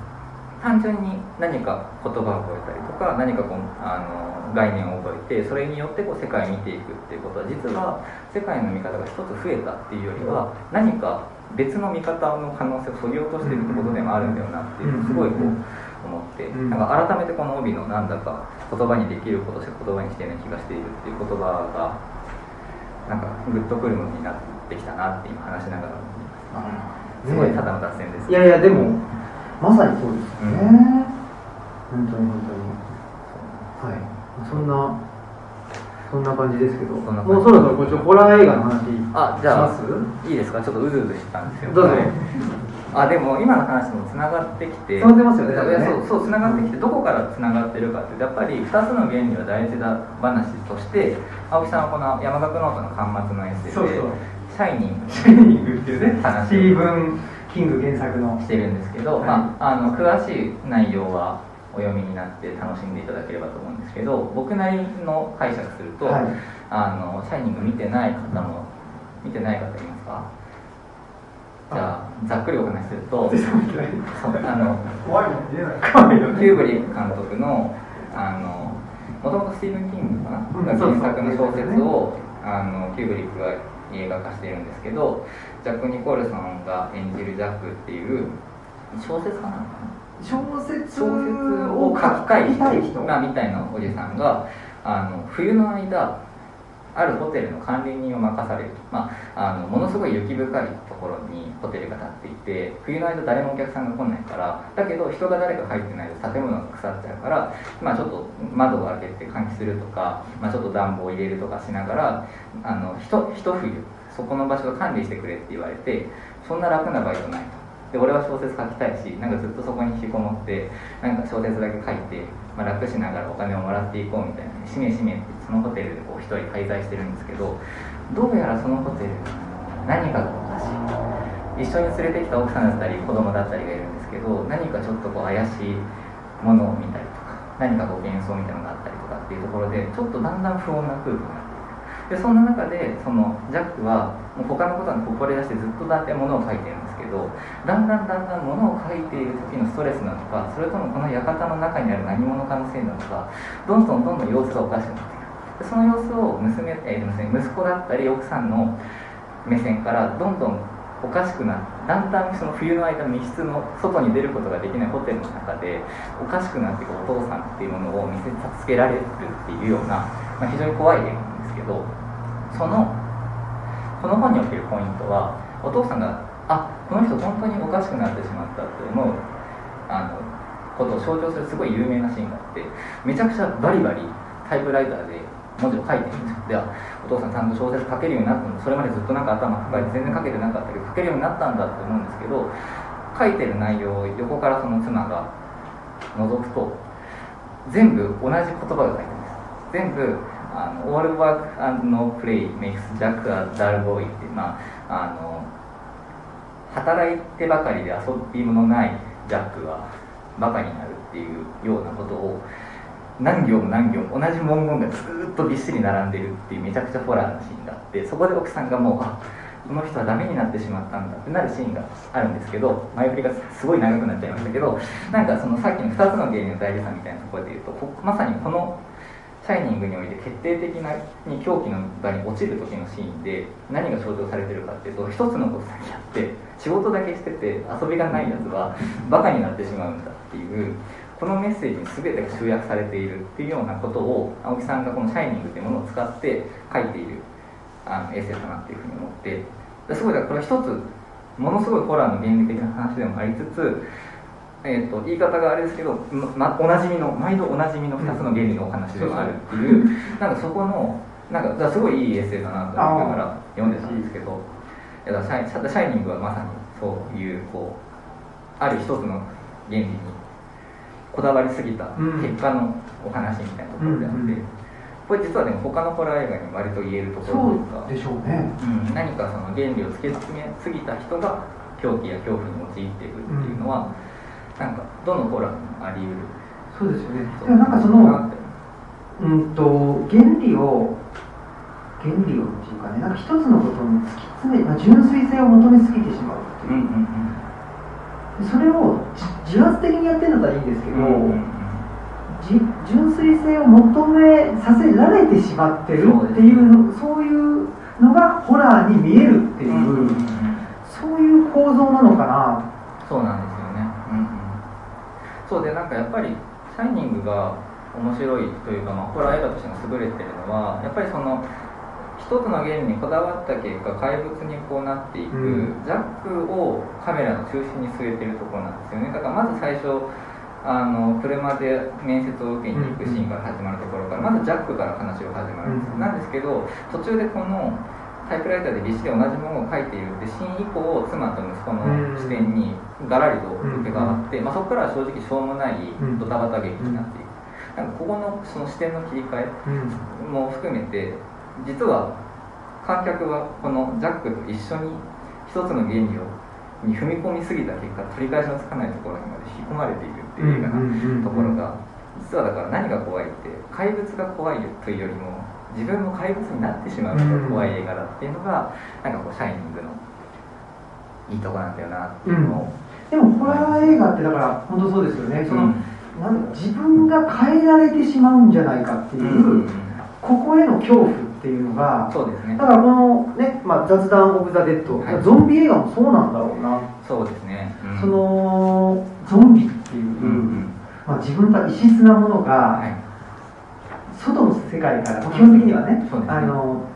B: 単純に。何か言葉を覚えたりとか何かこうあの概念を覚えてそれによってこう世界を見ていくっていうことは実は世界の見方が一つ増えたっていうよりは何か別の見方の可能性をそぎ落としているってことでもあるんだよなっていうすごいこう思ってなんか改めてこの帯のなんだか言葉にできることしか言葉にしていない気がしているっていう言葉がなんかグッとくるものになってきたなって今話しながら思います。すごいただの脱線です、
A: いやいやでもまさにそうですよね、うん、本当に本当に。はい。そんなそんな感じですけど。もうそろそろこっちホラー映画の話
B: あじゃあいいですか？ちょっとうずうずしたんですよ。
A: どうぞ。
B: あでも今の話もつながってきて。
A: つながってますよねね。
B: そうそうつながってきてどこからつながってるかってやっぱり2つの原理は大事だ話として青木さんはこの山岳ノートの巻末のエッセイでシャイニング」
A: っていうね
B: 話
A: キング原作の
B: してるんですけど、
A: はい。
B: まあ、あの詳しい内容はお読みになって楽しんでいただければと思うんですけど僕なりの解釈すると、
A: はい。
B: あのシャイニング見てない方も見てない方いますか？じゃあざっくりお話しすると あの
C: 怖いもん見えない。
B: キューブリック監督のあのもともとスティーブン・キングかな、
A: うん
B: が原作の小説をあのキューブリックが映画化しているんですけどジャック・ニコルソンが演じるジャックっていう小説かな
A: 小説
B: を書きたい人がみたいなおじさんがあの冬の間あるホテルの管理人を任されると、まあ、あのものすごい雪深いところにホテルが建っていて冬の間誰もお客さんが来ないからだけど人が誰か入ってないと建物が腐っちゃうから、まあ、ちょっと窓を開けて換気するとか、まあ、ちょっと暖房を入れるとかしながらあのひと一冬そこの場所を管理してくれって言われてそんな楽なバイトないと。で俺は小説書きたいしなんかずっとそこに引きこもってなんか小説だけ書いて、まあ、楽しながらお金をもらっていこうみたいなしめしめってそのホテルでこう一人滞在してるんですけどどうやらそのホテル何かがおかしい一緒に連れてきた奥さんだったり子供だったりがいるんですけど何かちょっとこう怪しいものを見たりとか何かこう幻想みたいなのがあったりとかっていうところでちょっとだんだん不穏な空気になってでそんな中でそのジャックはもう他のことはこぼれ出してずっとだって物を書いてるんですけどだんだんだんだん物を書いている時のストレスなのかそれともこの館の中にある何者かのせいなのかどんどんどんどん様子がおかしくなっていく。でその様子を娘、えー、息子だったり奥さんの目線からどんどんおかしくなってだんだんその冬の間密室の外に出ることができないホテルの中でおかしくなっていくお父さんっていうものを見せつけられるっていうような、まあ、非常に怖い映画なんですけどそのこの本におけるポイントはお父さんがあこの人本当におかしくなってしまったって思うあのことを象徴するすごい有名なシーンがあってめちゃくちゃバリバリタイプライターで文字を書いてるんですよ。ではお父さんちゃんと小説書けるようになったのそれまでずっとなんか頭抱えて全然書けてなかったけど書けるようになったんだって思うんですけど書いてる内容を横からその妻が覗くと全部同じ言葉が書いてるんです。全部あの All work and no play makes Jack a dull boy って、まあ、あの働いてばかりで遊びものないジャックはバカになるっていうようなことを何行も何行も同じ文言がずっとびっしり並んでるっていうめちゃくちゃホラーなシーンがあってそこで奥さんがもうあこの人はダメになってしまったんだってなるシーンがあるんですけど前振りがすごい長くなっちゃいましたけどなんかそのさっきの2つの原因の大事さみたいなところで言うとこまさにこの「シャイニング」において決定的なに狂気の場に落ちる時のシーンで何が象徴されてるかっていうと一つのことだけやって仕事だけしてて遊びがないやつはバカになってしまうんだっていうこのメッセージに全てが集約されているっていうようなことを青木さんがこの「シャイニング」っていうものを使って書いているあのエッセイだなっていうふうに思ってすごいだからこれ一つものすごいホラーの原理的な話でもありつつえーと、言い方があれですけど、ま、おなじみの毎度おなじみの2つの原理のお話でもあるっていう、なんかそこのなんかすごいいいエッセイだなと思いながら読んでたんですけどいやシャイシャイニングはまさにそういうこうある一つの原理にこだわりすぎた結果のお話みたいなところであって、うんうん。うんこれ実はでも他のホラー映画に割と言えるところ
A: というかでしょうね、
B: うん、何かその原理を突き詰めすぎた人が狂気や恐怖に陥っていくっていうのは、うん、なんかどのホラーにもあり得る？
A: そうですよね。でもなんかそのうんと原理を原理をっていうかねなんか一つのことに突き詰め、まあ、純粋性を求めすぎてしまうっていう,、うんうんうん、それを自発的にやってるのはいいんですけど、うんうん純粋性を求めさせられてしまってるっていうそういうのがホラーに見えるっていう、うんうんうん、そういう構造なのかな。
B: そうなんですそうでなんかやっぱり「シャイニング」が面白いというか、まあ、ホラー映画としても優れてるのはやっぱりその一つの原理にこだわった結果怪物にこうなっていく、うん、ジャックをカメラの中心に据えてるところなんですよね。だからまず最初あの車で面接を受けに行くシーンから始まるところからまずジャックから話が始まるんです、なんですけど途中でこのタイプライターで立志で同じものを書いているってシーン以降妻と息子の視点にがらりと受け替わって、まあ、そこからは正直しょうもないドタバタ劇になっていく。なんかここのその視点の切り替えも含めて実は観客はこのジャックと一緒に一つの原理をに踏み込みすぎた結果取り返しのつかないところにまで引き込まれているっていうようなところが実はだから何が怖いって怪物が怖いというよりも自分も怪物になってしまうのが怖い映画だっていうのがなんかこう「シャイニング」のいいとこなんだよなっていうのを、
A: うん、でもホラー映画ってだから本当そうですよね。その、うん、なん自分が変えられてしまうんじゃないかっていう、うん、ここへの恐怖っていうのが
B: そうですね。
A: だからこのね、まあ、雑談オブ・ザ・デッド、はい、ゾンビ映画もそうなんだろうな。
B: そうですね、
A: うん、そのゾンビっていう、うんうん、まあ、自分が異質なものが、はい、外の世界から基本的にはね、ね、あの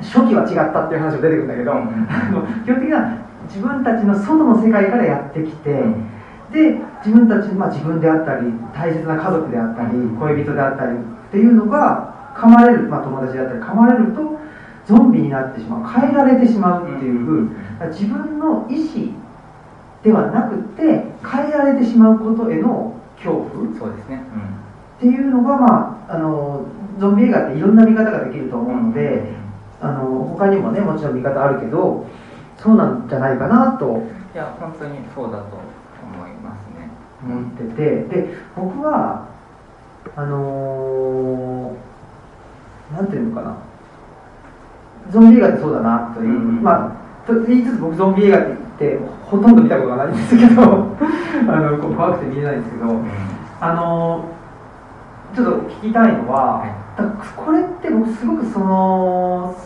A: 初期は違ったっていう話も出てくるんだけど、うん基本的には自分たちの外の世界からやってきて、で自分たち、まあ、自分であったり大切な家族であったり恋人であったりっていうのが噛まれる、まあ、友達であったり噛まれるとゾンビになってしまう変えられてしまうっていう、うん、自分の意思ではなくて変えられてしまうことへの恐怖
B: そうですね、うん、
A: っていうのが、まあ、あのゾンビ映画っていろんな見方ができると思うので、うん、あの他にもねもちろん見方あるけどそうなんじゃないかなと。
B: いや本当にそうだと思いますね。
A: 思ってて。で僕はあのーなんていうのかな。ゾンビ映画ってそうだなという、うん、まあと言いつつ僕ゾンビ映画ってほとんど見たことがないんですけど あの怖くて見えないんですけど、うん、あのちょっと聞きたいのは、はい、これって僕すごくその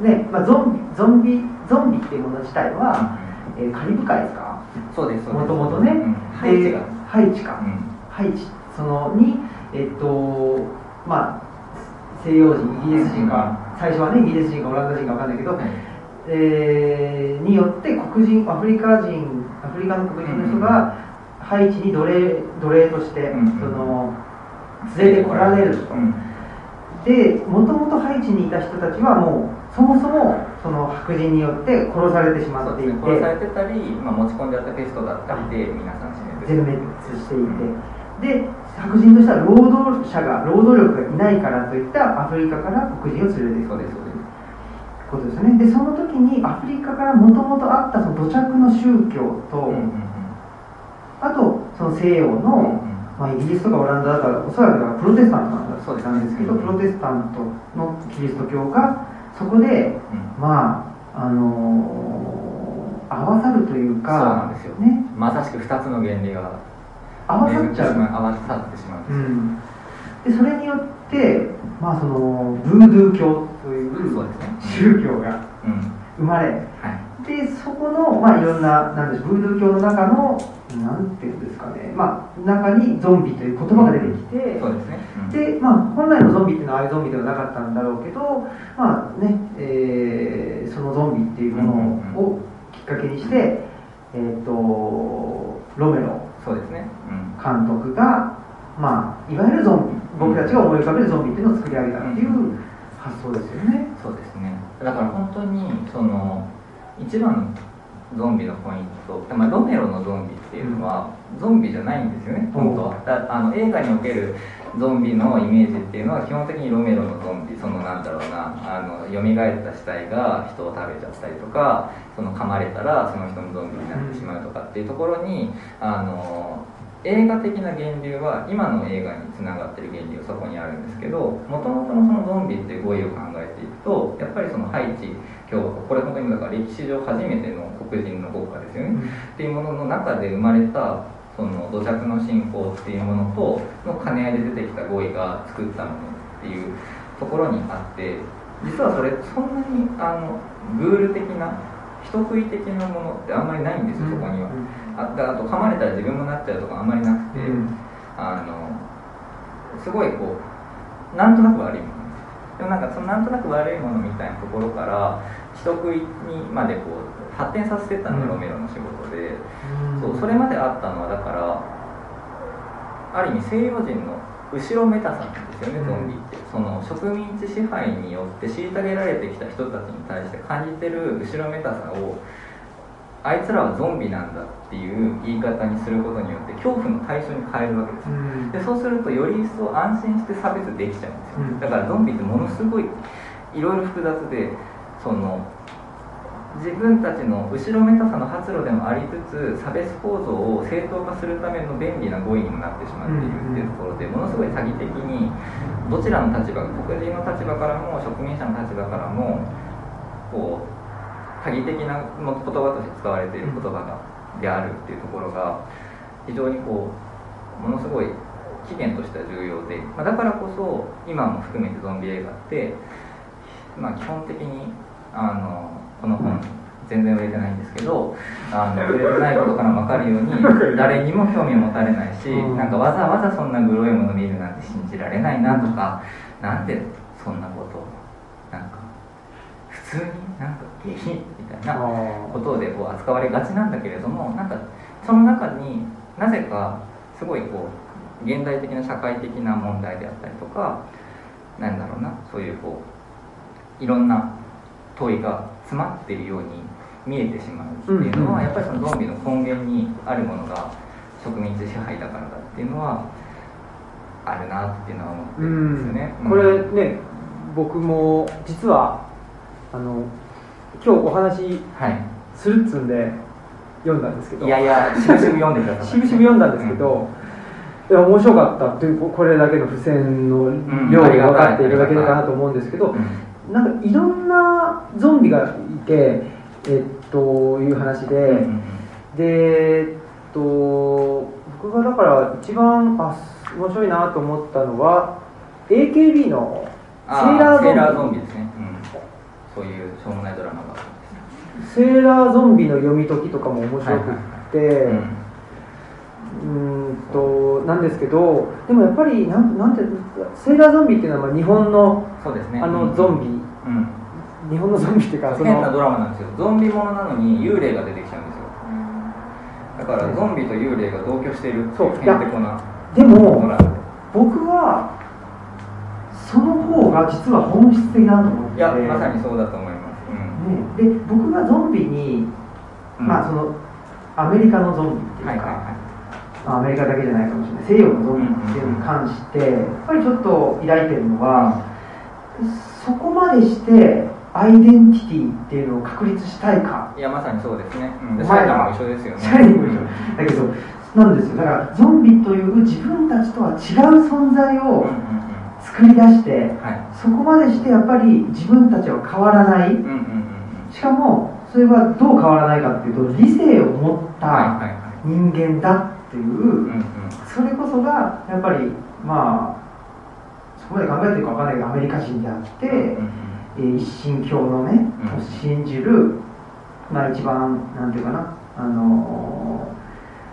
A: ね、まあ、ゾンビゾンビゾンビっていうもの自体は、うん、えー、カリブ海ですか？
B: そうです
A: もともとね、うん、
B: ハイチが。
A: ハイチか、ハイチそのにえっとまあ西洋人イギリス人か最初はねイギリス人かオランダ人か分かんないけど、はい、えー、によって黒人アフリカ人アフリカの黒人の人がハイチに奴隷奴隷として、うんうん、その連れてこられると、うん、でもともとハイチにいた人たちはもうそもそもその白人によって殺されてしまっていて、ね、
B: 殺されてたり、まあ、持ち込んであったペストだったりで皆さん死滅
A: 全滅していて、で白人としては労働者が労働力がいないからといったアフリカから黒人を連れていく。そうですことですね。でその時にアフリカからもともとあったその土着の宗教と、うんうんうん、あとその西洋の、うんうん、まあ、イギリスとかオランダだからおそらくプロテスタントなんだ。そうなんですけど、プロテスタントのキリスト教がそこで、うん、まああのー、合わさるというか
B: そうなんですよ、ね、まさしく2つの原理が
A: 合わさっちゃう。
B: 合わさってしまう、うん、
A: でそれによってまあそのブードゥー教という宗教が生まれ、はい、でそこのまあいろんななんでブードゥー教の中のなんていうんですかね、まあ、中にゾンビという言葉が出てきて、
B: そうですね、
A: うん、で、まあ、本来のゾンビっていうのはああいうゾンビではなかったんだろうけど、まあねえー、そのゾンビっていうものをきっかけにして、えーとロメロ
B: そうですね、
A: 監督が、まあ、いわゆるゾンビ僕たちが思い浮かべるゾンビっていうのを作り上げたっていう発想ですよね、
B: そうですね。だから本当にその一番ゾンビのポイント、まあ、ロメロのゾンビっていうのは、ゾンビじゃないんですよね本当は。あの映画におけるゾンビのイメージっていうのは基本的にロメロのゾンビそのなんだろうなあの蘇った死体が人を食べちゃったりとかその噛まれたらその人もゾンビになってしまうとかっていうところにあの映画的な源流は今の映画につながってる源流はそこにあるんですけどもともとのそのゾンビっていう語彙を考えていくとやっぱりそのハイチ共和国これ本当にだから歴史上初めての黒人の国家ですよね、うん、っていうものの中で生まれたその土着の信仰っていうものとの兼ね合いで出てきた語彙が作ったものっていうところにあって実はそれそんなにあのグール的な人食い的なものってあんまりないんですよ、そこには。ああと噛まれたら自分もなっちゃうとかあんまりなくて、あのすごいこうなんとなく悪いもの。でもなんかそのなんとなく悪いものみたいなところから人食いにまでこう発展させてたのがロメロの仕事で、そうそれまであったのはだからある意味西洋人の後ろめたさなんですよねゾンビって。その植民地支配によって虐げられてきた人たちに対して感じてる後ろめたさをあいつらはゾンビなんだっていう言い方にすることによって恐怖の対象に変えるわけですよ、でそうするとより一層安心して差別できちゃうんですよ、だからゾンビってものすごいいろいろ複雑でその自分たちの後ろめたさの発露でもありつつ差別構造を正当化するための便利な語彙にもなってしまっているっていうところでものすごい詐欺的にどちらの立場黒人の立場からも植民者の立場からもこう詐欺的な言葉として使われている言葉がであるっていうところが非常にこうものすごい起源としては重要で、まあ、だからこそ今も含めてゾンビ映画って、まあ、基本的にあのこの本全然売れてないんですけどあの売れてないことから分かるように誰にも興味を持たれないし、なんかわざわざそんなグロいもの見るなんて信じられないなとか、なんでそんなことなんか普通になんか下品みたいなことでこう扱われがちなんだけれどもなんかその中になぜかすごいこう現代的な社会的な問題であったりとかなんだろうなそういうこういろんな問いが詰まっているように見えてしまうっていうのは、やっぱりそのゾンビの根源にあるものが植民地支配だからだっていうのはあるなっていうのは思ってるんですよね。
A: これね僕も実はあの今日お話するっつんで読んだんですけど、
B: いやいやしぶしぶ読んでください。
A: しぶしぶ読んだんですけど、いや面白かったっていうこれだけの付箋の量が分かっていただけるかなと思うんですけど、なんかいろんなゾンビがいてえっという話で、でえっと僕がだから一番あ面白いなと思ったのは AKB の
B: セーラーゾンビ。ですね、うん、そういうしょうもないドラマが
A: セーラーゾンビの読み解きとかも面白くって、うんとなんですけどでもやっぱりなんなんてセーラーゾンビっていうのはまあ日本の
B: そうです、ね、
A: あのゾンビ、うん、日本のゾンビっていうか
B: その変なドラマなんですよ。ゾンビものなのに幽霊が出てきちゃうんですよ。だからゾンビと幽霊が同居している
A: そう。
B: へんてこな
A: でも僕はその方が実は本質的だと思ってい
B: やまさにそうだと思います、
A: うん。ね、で僕がゾンビに、まあそのアメリカのゾンビっていうか、はいはいはいアメリカだけじゃないかもしれない。西洋のゾンビっていうのに関してやっぱりちょっと抱いてるのはそこまでしてアイデンティティっていうのを確立したいか。
B: いやまさにそうですね、うん、シャイニも一緒ですよね。
A: シャイニも一緒。だけどなんですよ。だからゾンビという自分たちとは違う存在を作り出して、はい、そこまでしてやっぱり自分たちは変わらない、うんうんうん、しかもそれはどう変わらないかっていうと理性を持った人間だっていう、うんうん、それこそがやっぱりまあそこまで考えてるか分かんないけどアメリカ人であって、うんうん、一神教のね、を信じる、まあ、一番なんていうかなあの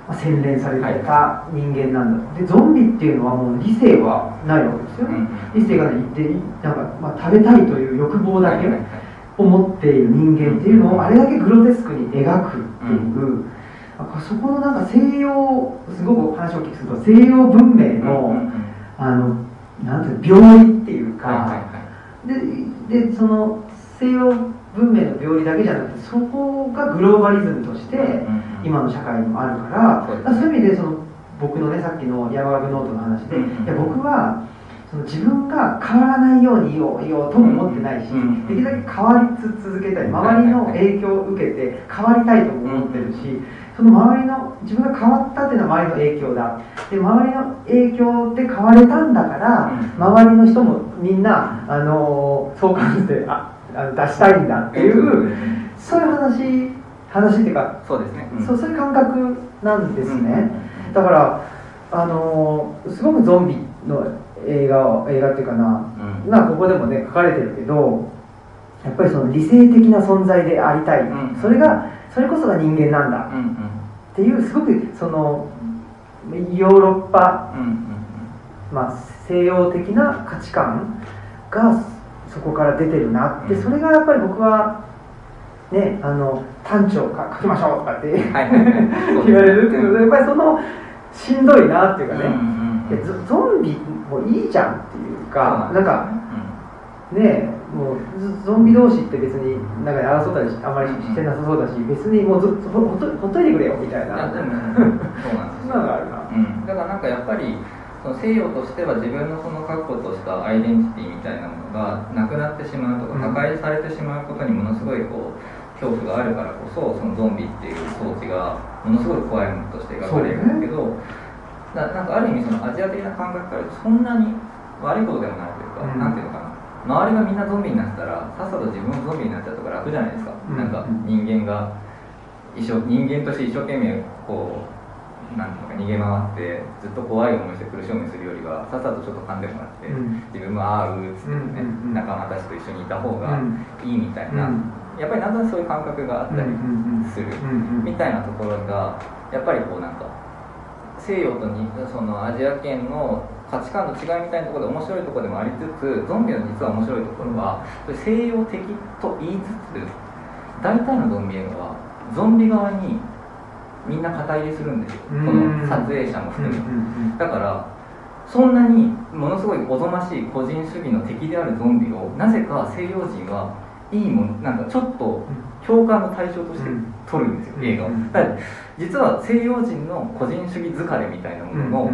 A: まあ、洗練されてた人間なんだ。でゾンビっていうのはもう理性はないわけですよね、うんうん、理性がない。でなんか、まあ、食べたいという欲望だけを持っている人間っていうのをあれだけグロテスクに描くっていう、うんそこのなんか西洋すごく話を聞くと西洋文明の、うんうんうん、あのなんていう病理っていうか、はいはいはい、ででその西洋文明の病理だけじゃなくてそこがグローバリズムとして今の社会にもあるから、うんうん、そういう意味でその僕のねさっきの山岳ノートの話で、うんうん、いや僕はその自分が変わらないようにいよういようとも思ってないし、できるだけ変わり続けたい。周りの影響を受けて変わりたいとも思ってるし、その周りの自分が変わったっていうのは周りの影響だ。で周りの影響で変われたんだから、周りの人もみんなあのそう感じてああ出したいんだっていう、そういう話話っていうか
B: そうですね、
A: うん、そうそういう感覚なんですね、だからあのすごくゾンビの映画を映画っていうかな、うん、まあここでもね書かれてるけどやっぱりその理性的な存在でありたい、うん、それがそれこそが人間なんだ。っていうすごくそのヨーロッパ、まあ、西洋的な価値観がそこから出てるなって、それがやっぱり僕はねあの短調か書きましょうとかって言われるっていうのでやっぱりそのしんどいなっていうかね、でゾンビもいいじゃんっていうか、なんか、ねもうゾンビ同士って別になんか争ったりあんまりしてなさそうだし、別にもうずほほっとほっといてくれよみたいな。
B: そうなんですよ。
A: があるな。
B: うん、だからなんかやっぱりその西洋としては自分のその確固としたアイデンティティみたいなものがなくなってしまうとか破壊されてしまうことにものすごいこう恐怖があるからこそそのゾンビっていう装置がものすごい怖いものとして描かれるんだけど、ね、なんかある意味そのアジア的な感覚からそんなに悪いことでもないというか、うん、なんていうのかな周りがみんなゾンビになったらさっさと自分もゾンビになっちゃうとか楽じゃないですか、うん、なんか人間が一生人間として一生懸命こうなんていうか逃げ回ってずっと怖い思いして苦しい思いするよりはさっさとちょっと噛んでもらって、うん、自分もああうっつってね、うん、仲間たちと一緒にいた方がいいみたいな、やっぱりなんとなくそういう感覚があったりするみたいなところがやっぱりこうなんか西洋とにそのアジア圏の価値観の違いみたいなところで面白いところでもありつつゾンビの実は面白いところは西洋的と言いつつ大体のゾンビ映画はゾンビ側にみんな肩入れするんですよ。この撮影者も含めだからそんなにものすごいおぞましい個人主義の敵であるゾンビをなぜか西洋人はいいもんなんかちょっと共感の対象として撮るんですよ、映画を。だから実は西洋人の個人主義疲れみたいなものの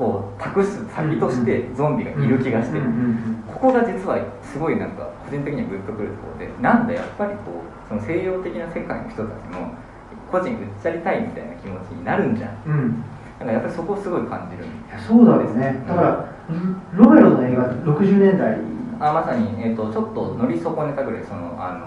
B: こう託す先としてゾンビがいる気がして。ここが実はすごいなんか個人的にはグッとくるところでなんだやっぱりこうその西洋的な世界の人たちも個人売っちゃりたいみたいな気持ちになるんじゃん、うん、だからやっぱりそこをすごい感じる
A: そうだですね。だから、うん、ロメロの映画60年代
B: あまさに、えーと、ちょっと乗り損ねたぐらいそのあの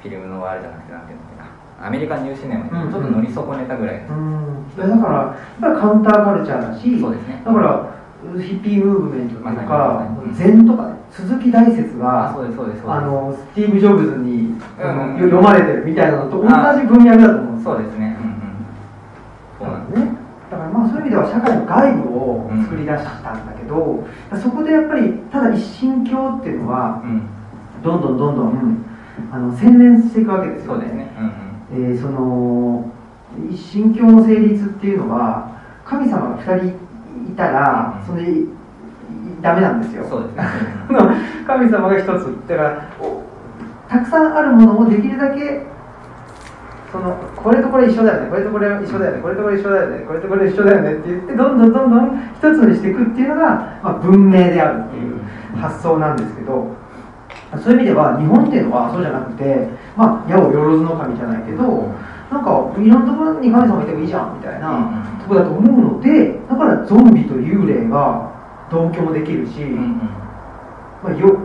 B: ー、フィルムのあれじゃなくてなんていうんだっけなアメリカンニューシネマにちょっと乗り損ねたぐらい、うん、
A: うん、だからやっぱりカウンターカルチャーだし
B: そうですね。
A: だからヒッピームーブメントとか、禅とかね鈴木大説があのスティーブ・ジョブズに、読まれてるみたいなのと同じ文脈だと思う
B: そうですね、
A: そうなんですね。だからまあそういう意味では社会の外部を作り出したんだけど、そこでやっぱりただ一神教っていうのは、どんどんどんどんあの洗練していくわけですよね。えー、その一神教の成立っていうのは神様が2人いたら、それダメなんですよ。
B: そうですね。
A: 神様が一つ。だから、たくさんあるものをできるだけ、その、これとこれ一緒だよね、これとこれ一緒だよね、これとこれ一緒だよね、これとこれ一緒だよねって言って、どんどんどんどん一つにしていくっていうのが、まあ、文明であるっていう発想なんですけど、そういう意味では日本っていうのはそうじゃなくて、まあ、矢をよろずの神じゃないけど、なんかいろんなところに神様いてもいいじゃんみたいなとこだと思うのでだからゾンビと幽霊が同居もできるし、まあ、よ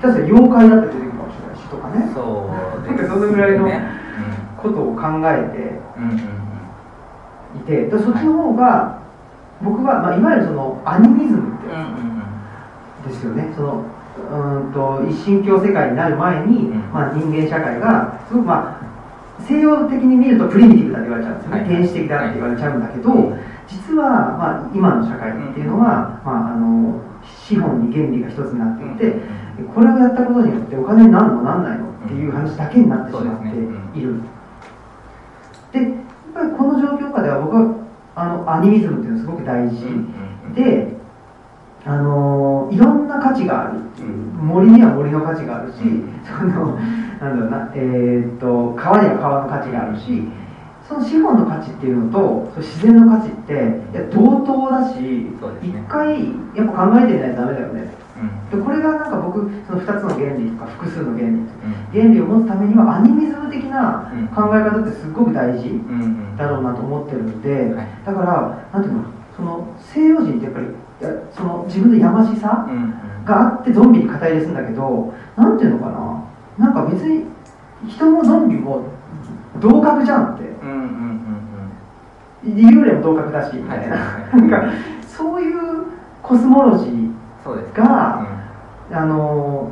A: 下手すら妖怪だって出てくるかもしれないしとかね。
B: そう
A: なんかそのぐらいのことを考えていて、でそっちの方が僕は、まあ、いわゆるそのアニミズムってやつですよね、そのうんと一神教世界になる前に、まあ、人間社会がすごくまあ西洋的に見るとプリミティブだって言われちゃうんですよね、原始的だって言われちゃうんだけど、実は、まあ、今の社会っていうのは、まあ、あの資本に原理が一つになっていて、これをやったことによってお金になるのなんないのっていう話だけになってしまっている。でやっぱりこの状況下では僕はあのアニミズムっていうのはすごく大事で、あのいろんな価値がある。森には森の価値があるし、そのなんだろうな、えー、っと川には川の価値があるしその資本の価値っていうのと自然の価値っていや同等だし一、ね、回やっぱ考えてみないとダメだよね、うん、でこれがなんか僕その2つの原理とか複数の原理、うん、原理を持つためにはアニミズム的な考え方ってすごく大事だろうなと思ってるんで、だからなんていうのその西洋人ってやっぱりその自分のやましさがあってゾンビに肩入れするんだけどなんていうのかな？なんか別に人もゾンビも同格じゃんって、幽霊も同格だしみたいな,、なんかそういうコスモロジーが、うん、あの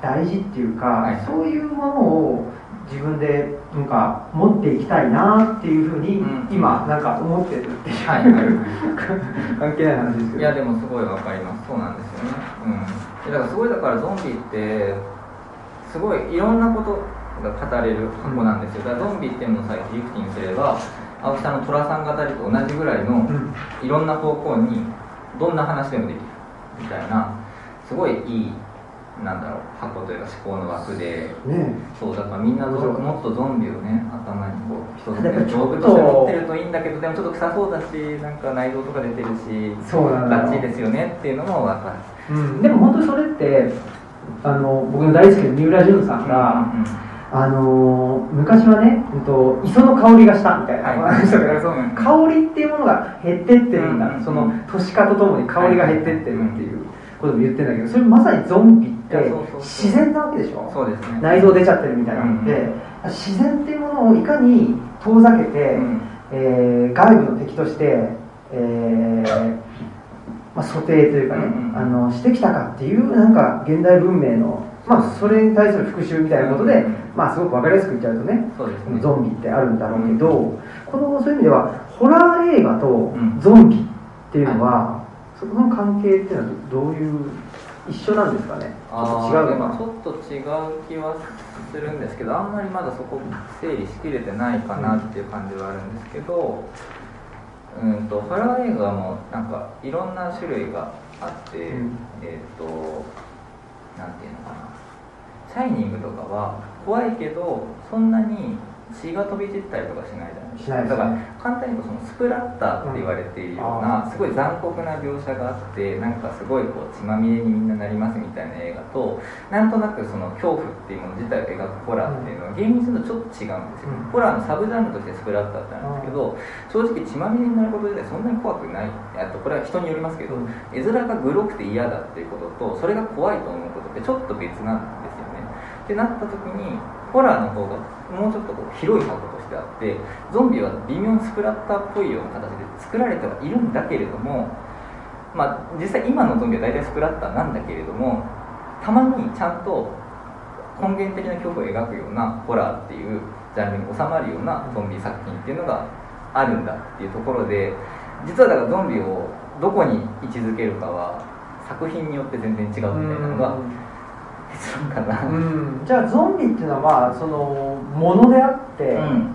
A: 大事っていうか、はい、そういうものを自分でなんか持っていきたいなっていうふうに、ん、今なんか思ってるっていう、はいはい、関係ない話ですけど
B: いやでもすごいわかります。そうなんですよね、うん、だからすごいだからゾンビってすごいいろんなことが語れる箱なんですよ。だからゾンビっていうのをさギフティングすれば青木さんの寅さん語りと同じぐらいのいろんな方向にどんな話でもできるみたいなすごいいいなんだろう箱というか思考の枠で、ね、そうだからみんなもっとゾンビをね頭にこう一つで道具と。して持ってるといいんだけどでもちょっと臭そうだしなんか内臓とか出てるしそうなんバッチリですよねっていうのも分か
A: る、うん、でも本当にそれってあの僕の大好きな三浦淳さんが、うんうんあのー、昔はね、えっと、磯の香りがしたみたいな。話だから、その香りっていうものが減ってってるんだ、その都市化とともに香りが減ってってるっていうことも言ってんだけどそれまさにゾンビって自然なわけでしょ？
B: そうです、ね、
A: 内臓出ちゃってるみたいなので、うん、自然っていうものをいかに遠ざけて、うん、えー、外部の敵として、えーまあ、蘇定というかね、うんうん、あのしてきたかっていうなんか現代文明のまあ、それに対する復習みたいなことで、まあ、すごく分かりやすく言っちゃうとね、ね、ゾンビってあるんだろうけど、うん、このそういう意味ではホラー映画とゾンビっていうのは、そこの関係っていうのはどういう一緒なんですかね？
B: あ違うのちょっと違う気はするんですけどあんまりまだそこ整理しきれてないかなっていう感じはあるんですけど、うんとホラー映画もなんかいろんな種類があって、うん、えっ、ー、となんていうのかな。シャイニングとかは怖いけどそんなに血が飛び散ったりとかしないじゃないですか、ね、だから簡単に言うとそのスプラッターって言われているような、すごい残酷な描写があってなんかすごいこう血まみれにみんななりますみたいな映画となんとなくその恐怖っていうもの自体を描くホラーっていうのは厳密にとちょっと違うんですよ、ホラーのサブジャンルとしてスプラッターってあるんですけど正直血まみれになること自体そんなに怖くない。あとこれは人によりますけど、絵面がグロくて嫌だっていうこととそれが怖いと思うことってちょっと別なんですよね。ってなった時にホラーの方がもうちょっとこう広い箱としてあってゾンビは微妙にスプラッターっぽいような形で作られてはいるんだけれどもまあ実際今のゾンビは大体スプラッターなんだけれどもたまにちゃんと根源的な恐怖を描くようなホラーっていうジャンルに収まるようなゾンビ作品っていうのがあるんだっていうところで実はだからゾンビをどこに位置づけるかは作品によって全然違うみたいなのがそうかな、うん、
A: じゃあゾンビっていうのはそのものであって、うん、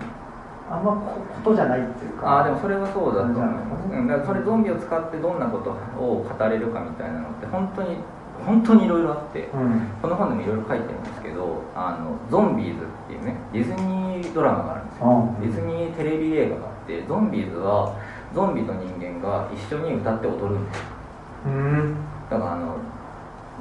A: あんまことじゃないっていうか。
B: あでもそれはそうだと思います、うん、だからそれゾンビを使ってどんなことを語れるかみたいなのって本当に本当にいろいろあって、うん、この本でもいろいろ書いてるんですけどあのゾンビーズっていうねディズニードラマがあるんですよ、ディズニーテレビ映画があってゾンビーズはゾンビと人間が一緒に歌って踊るんですよ、うん、だからあの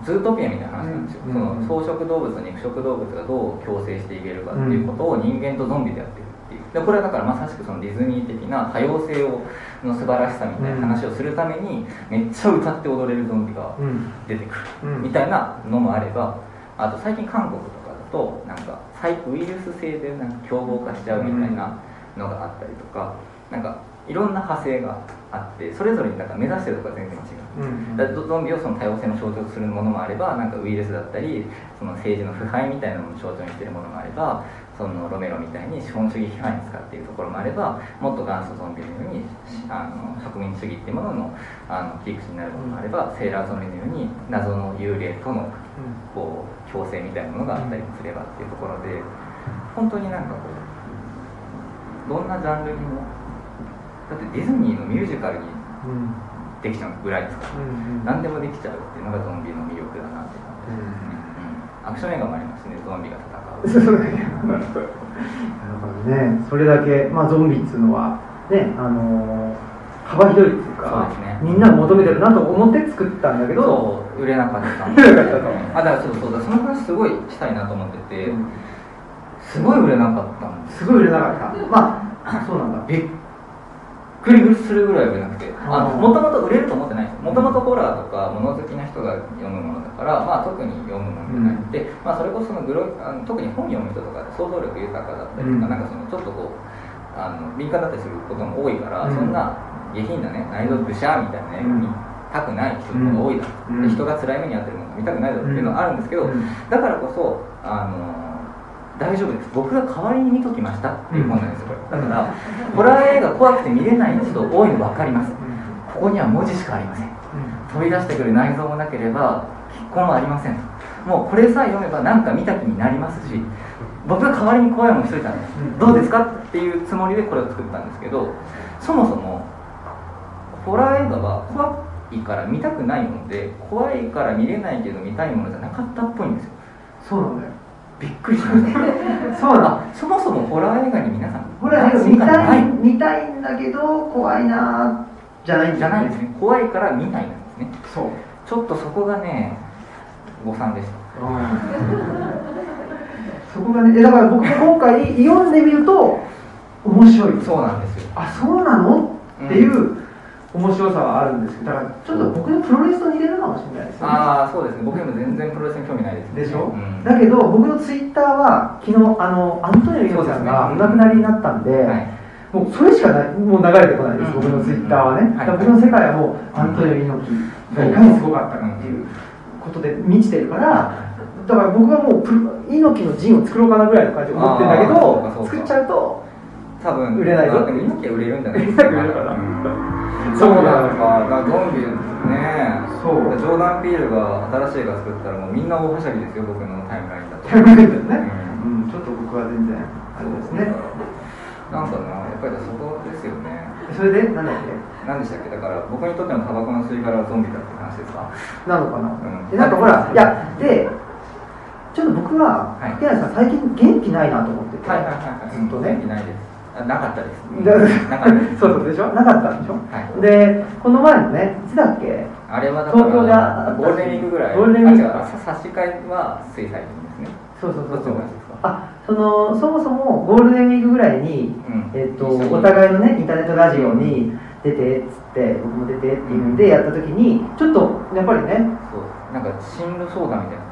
B: ズートピアみたいな話なんですよ、うん、その草食動物と肉食動物がどう共生していけるかっていうことを人間とゾンビでやってるっていう。でこれはだからまさしくそのディズニー的な多様性をの素晴らしさみたいな話をするためにめっちゃ歌って踊れるゾンビが出てくる。みたいなのもあればあと最近韓国とかだとなんかウイルス性でなんか凶暴化しちゃうみたいなのがあったりとかなんかいろんな派生があってそれぞれになんか目指してるとか全然違う、うんうん、だゾンビをその多様性の象徴とするものもあればなんかウイルスだったりその政治の腐敗みたいなものを象徴にしているものもあればそのロメロみたいに資本主義批判に使っているところもあればもっと元祖ゾンビのようにあの植民主義っていうもののあの切り口になるものもあれば、うん、セーラーゾンビのように謎の幽霊とのこう共生みたいなものがあったりもすればっていうところで本当になんかこうどんなジャンルにもだってディズニーのミュージカルにできちゃうぐらいですか？ら、うん、何でもできちゃうっていうのがゾンビの魅力だなって感じです。ね、うん、アクション映画もありますね。ゾンビが戦う。なるほ
A: どね。それだけ、まあ、ゾンビっていうのはねあのー幅広いっていうか、ね、みんなが求めてるなと思って作ったんだけど
B: 売れなかった。売れなかったと。あだからそうそうだその話すごいしたいなと思ってて、うん、すごい売れなかったん
A: ですすごい売れなかった。まあそうなんだ。
B: びっくりするぐらい売れなくて。もともと売れると思ってないもともとホラーとか物好きな人が読むものだから、まあ、特に読むものじゃなくて、うん、まあ、それこそそのグロあの特に本読む人とかで想像力豊かだったりとか、うん、なんかそのちょっとこうあの敏感だったりすることも多いから、うん、そんな下品なね内臓ブシャーみたいな映画見たくない人が多いだろう、人が辛い目に遭ってるものが見たくないだっていうのはあるんですけど、だからこそあの大丈夫です。僕が代わりに見ときました。っていう本なんですよ。これだからホラー映画怖くて見れない人多いの分かります。ここには文字しかありません。飛び出してくる内臓もなければ筆痕はありませんもうこれさえ読めば何か見た気になりますし僕が代わりに怖いものしといたんです、うん、どうですかっていうつもりでこれを作ったんですけどそもそもホラー映画は怖いから見たくないもので怖いから見れないけど見たいものじゃなかったっぽいんですよ。
A: そうなんだよ
B: びっくりしました。そうだ。そもそもホラー映画に皆さん
A: ホラー映画見たい見たいんだけど怖いなじゃない
B: じゃないですね。怖いから見ないんですね。
A: そう。
B: ちょっとそこがね誤算でした、うん、
A: そこがねだから僕今回読んでみると面白い。
B: そうなんですよ。
A: あそうなの？っていう、面白さはあるんですけどだからちょっと僕のプロレスと似てるかもしれないですね。
B: ああそうですね。僕にも全然プロレスに興味ないです、
A: ね、でしょ、うん、だけど僕のツイッターは昨日あのアントニオ猪木さんがお亡くなりになったんで、はい。もうそれしかないもう流れてこないです、僕のツイッターはね、僕の世界はもうアントニオ猪木がいかにすごかったかっていうことで満ちてるから、だから僕はもう猪木の陣を作ろうかなぐらいの感じで思ってるんだけど作っちゃうと
B: 多分
A: 売れないぞ。
B: 猪木は売れるんじゃないですかそうなのかだゾンビねそうジョーダン・ピールが新しい映画作ったらもうみんな大はしゃぎですよ僕のタイムラインだと。タイムライン
A: だね、うん、うん、ちょっと僕は全然あれですね。
B: なんかなやっぱりそこですよね。
A: それで？何だっけ？
B: 何でしたっけ？だから僕にとってのタバコの吸い殻はゾンビだって話ですか？
A: なのかな、うん、でなんかほらいやでちょっと僕は、はい、さん最近元気ないなと思ってて、はいはいはいはい、ずっとね。
B: 元気ないですなかったです。
A: そうそうでしょ？なかったんでしょ、はい、で、この前のね、いつだっけ？
B: あれは東京でゴールデンウィークぐらい。ゴールデンウィーク。差し替えは水彩ですね。
A: そうそうそうそう。あそのそもそもゴールデンウィークぐらいに、うん、えーと、お互いのねインターネットラジオに出てっつって僕も出てっていうんでやった時にちょっとやっぱりね
B: そう。なんか進路相談みたいな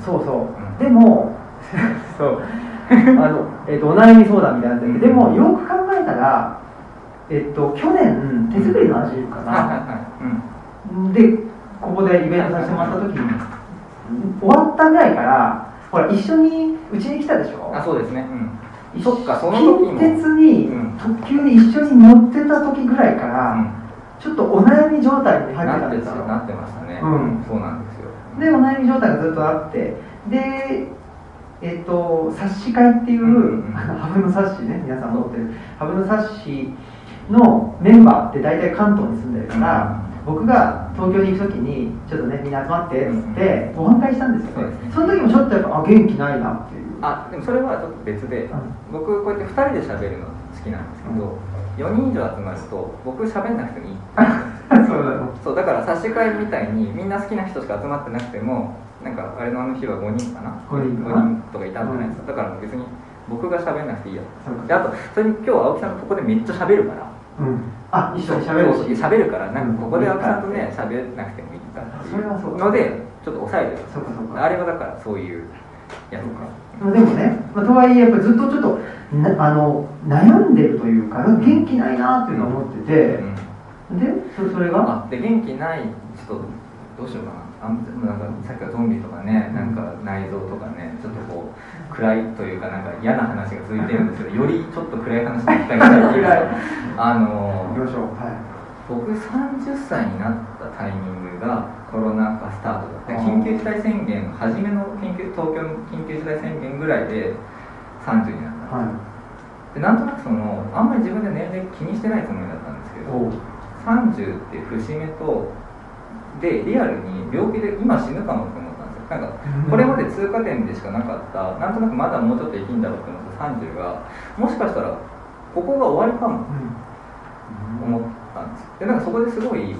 A: そうそう、うん、でも そう あの、えーと、お悩み相談みたいなって、でもよく考えたら、えっ、ー、と、去年手作りの味かな、でここでイベントさせてもらった時に終わったぐらいからほら一緒にうちに来たでしょ。
B: あそうですね、
A: うん、そっかその時近鉄に、特急に一緒に乗ってた時ぐらいから、うん、ちょっとお悩み状態に入ってたんですよ。
B: なってましたね、うん、そうなんですよ。
A: でお悩み状態がずっとあってでえーと、冊子会っていう、うん、あのハブの冊子ね皆さん持ってる。ハブの冊子のメンバーって大体関東に住んでるから、うん、僕が東京に行く時にちょっとねみんな集まってっつってご飯会したんですよ、ね、その時もちょっとやっぱあ元気ないなっていう。
B: あでもそれはちょっと別で、うん、僕こうやって2人で喋るの好きなんですけど、4人以上集まると僕喋んなくてもいい。そうだそうだから冊子会みたいにみんな好きな人しか集まってなくてもなんかあれのあの日は5人かな？5人 ,5 人とかいたんじゃないですか、だから別に僕が喋んなくていいや。であとそれに今日青木さんここでめっちゃ喋るから、
A: うん、あ一緒に喋る。し
B: 喋るからなんかここで青木さんとね喋らなくてもいいか
A: それはそう
B: のでちょっと抑えてる。
A: そうかそうか。
B: あれはだからそういうやつか。
A: でもね、まあ、とはいえやっぱずっとちょっとあの悩んでるというか元気ないなっていうのを思ってて、うん、でそそれが？
B: で元気ないちょっとどうしようかなあなんかさっきからゾンビとかねなんか内臓とかねちょっとこう暗いというかなんか嫌な話が続いてるんですけどよりちょっと暗い話にしたいなっていうあの
A: はい、
B: 僕30歳になったタイミングがコロナ禍スタートだって緊急事態宣言初めの緊急東京の緊急事態宣言ぐらいで30になった、はい、でなんとなくそのあんまり自分で年齢気にしてないつもりだったんですけど30って節目とでリアルに病気で今死ぬかもって思ったんですよ。なんかこれまで通過点でしかなかったなんとなくまだもうちょっと生きんだろうって思った30が。もしかしたらここが終わりかも。思ったんですでなんかそこですごい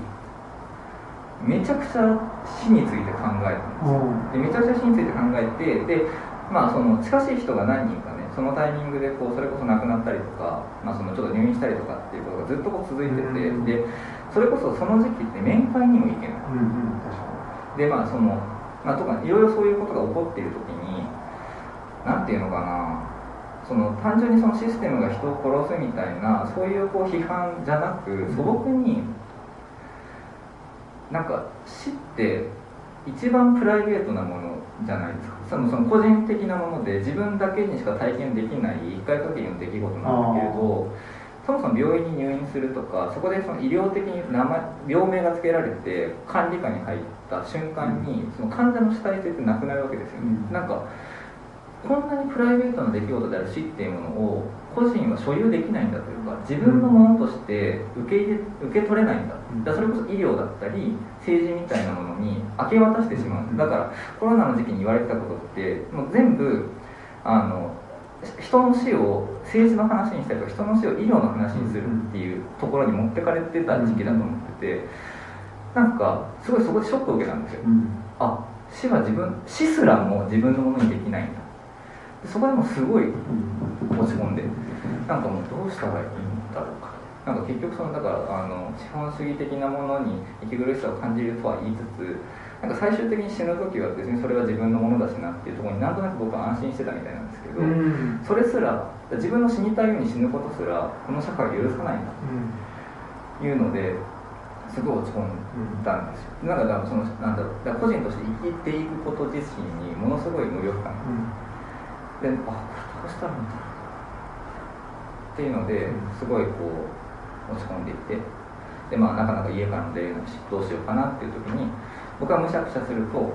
B: めちゃくちゃ死について考えたんですよ。でめちゃくちゃ死について考えてでまあその近しい人が何人かねそのタイミングでこうそれこそ亡くなったりとか、まあ、そのちょっと入院したりとかっていうことがずっとこう続いてて、でそれこそその時期って面会にも行けない、うんうん、でまあその、まあ、とかいろいろそういうことが起こっている時に何て言うのかな。その単純にそのシステムが人を殺すみたいなそういうこう批判じゃなく素朴になんか死って一番プライベートなものじゃないですか。そのその個人的なもので自分だけにしか体験できない一回限りの出来事なんだけれどそもそも病院に入院するとかそこでその医療的に名前病名が付けられて管理下に入った瞬間にその患者の主体性ってなくなるわけですよ。ね、うん、なんかこんなにプライベートな出来事である死っていうものを個人は所有できないんだというか自分のものとして受け入れ受け取れないんだ。だそれこそ医療だったり政治みたいなものに明け渡してしまう。だからコロナの時期に言われてたことってもう全部あの人の死を政治の話にしたりとか人の死を医療の話にするっていうところに持ってかれてた時期だと思っててなんかすごいそこでショックを受けたんですよ、あ死は自分死すらも自分のものにできないんだ。そこでもすごい落ち込んでなんかもうどうしたらいいんだろうか。なんか結局そのだからあの資本主義的なものに息苦しさを感じるとは言いつつなんか最終的に死ぬ時は別にそれは自分のものだしなっていうところになんとなく僕は安心してたみたいな。んですけど、うん、それすら自分の死にたいように死ぬことすらこの社会が許さないんだ。というのですごい落ち込んだんですよ、うん、なんかそのなんだろうだ個人として生きていくこと自身にものすごい無力感、うん、であこれどうしたらいいんだ。ろうっていうのですごいこう落ち込んでいて。でまあなかなか家からも出れないしどうしようかなっていう時に僕はむしゃくしゃすると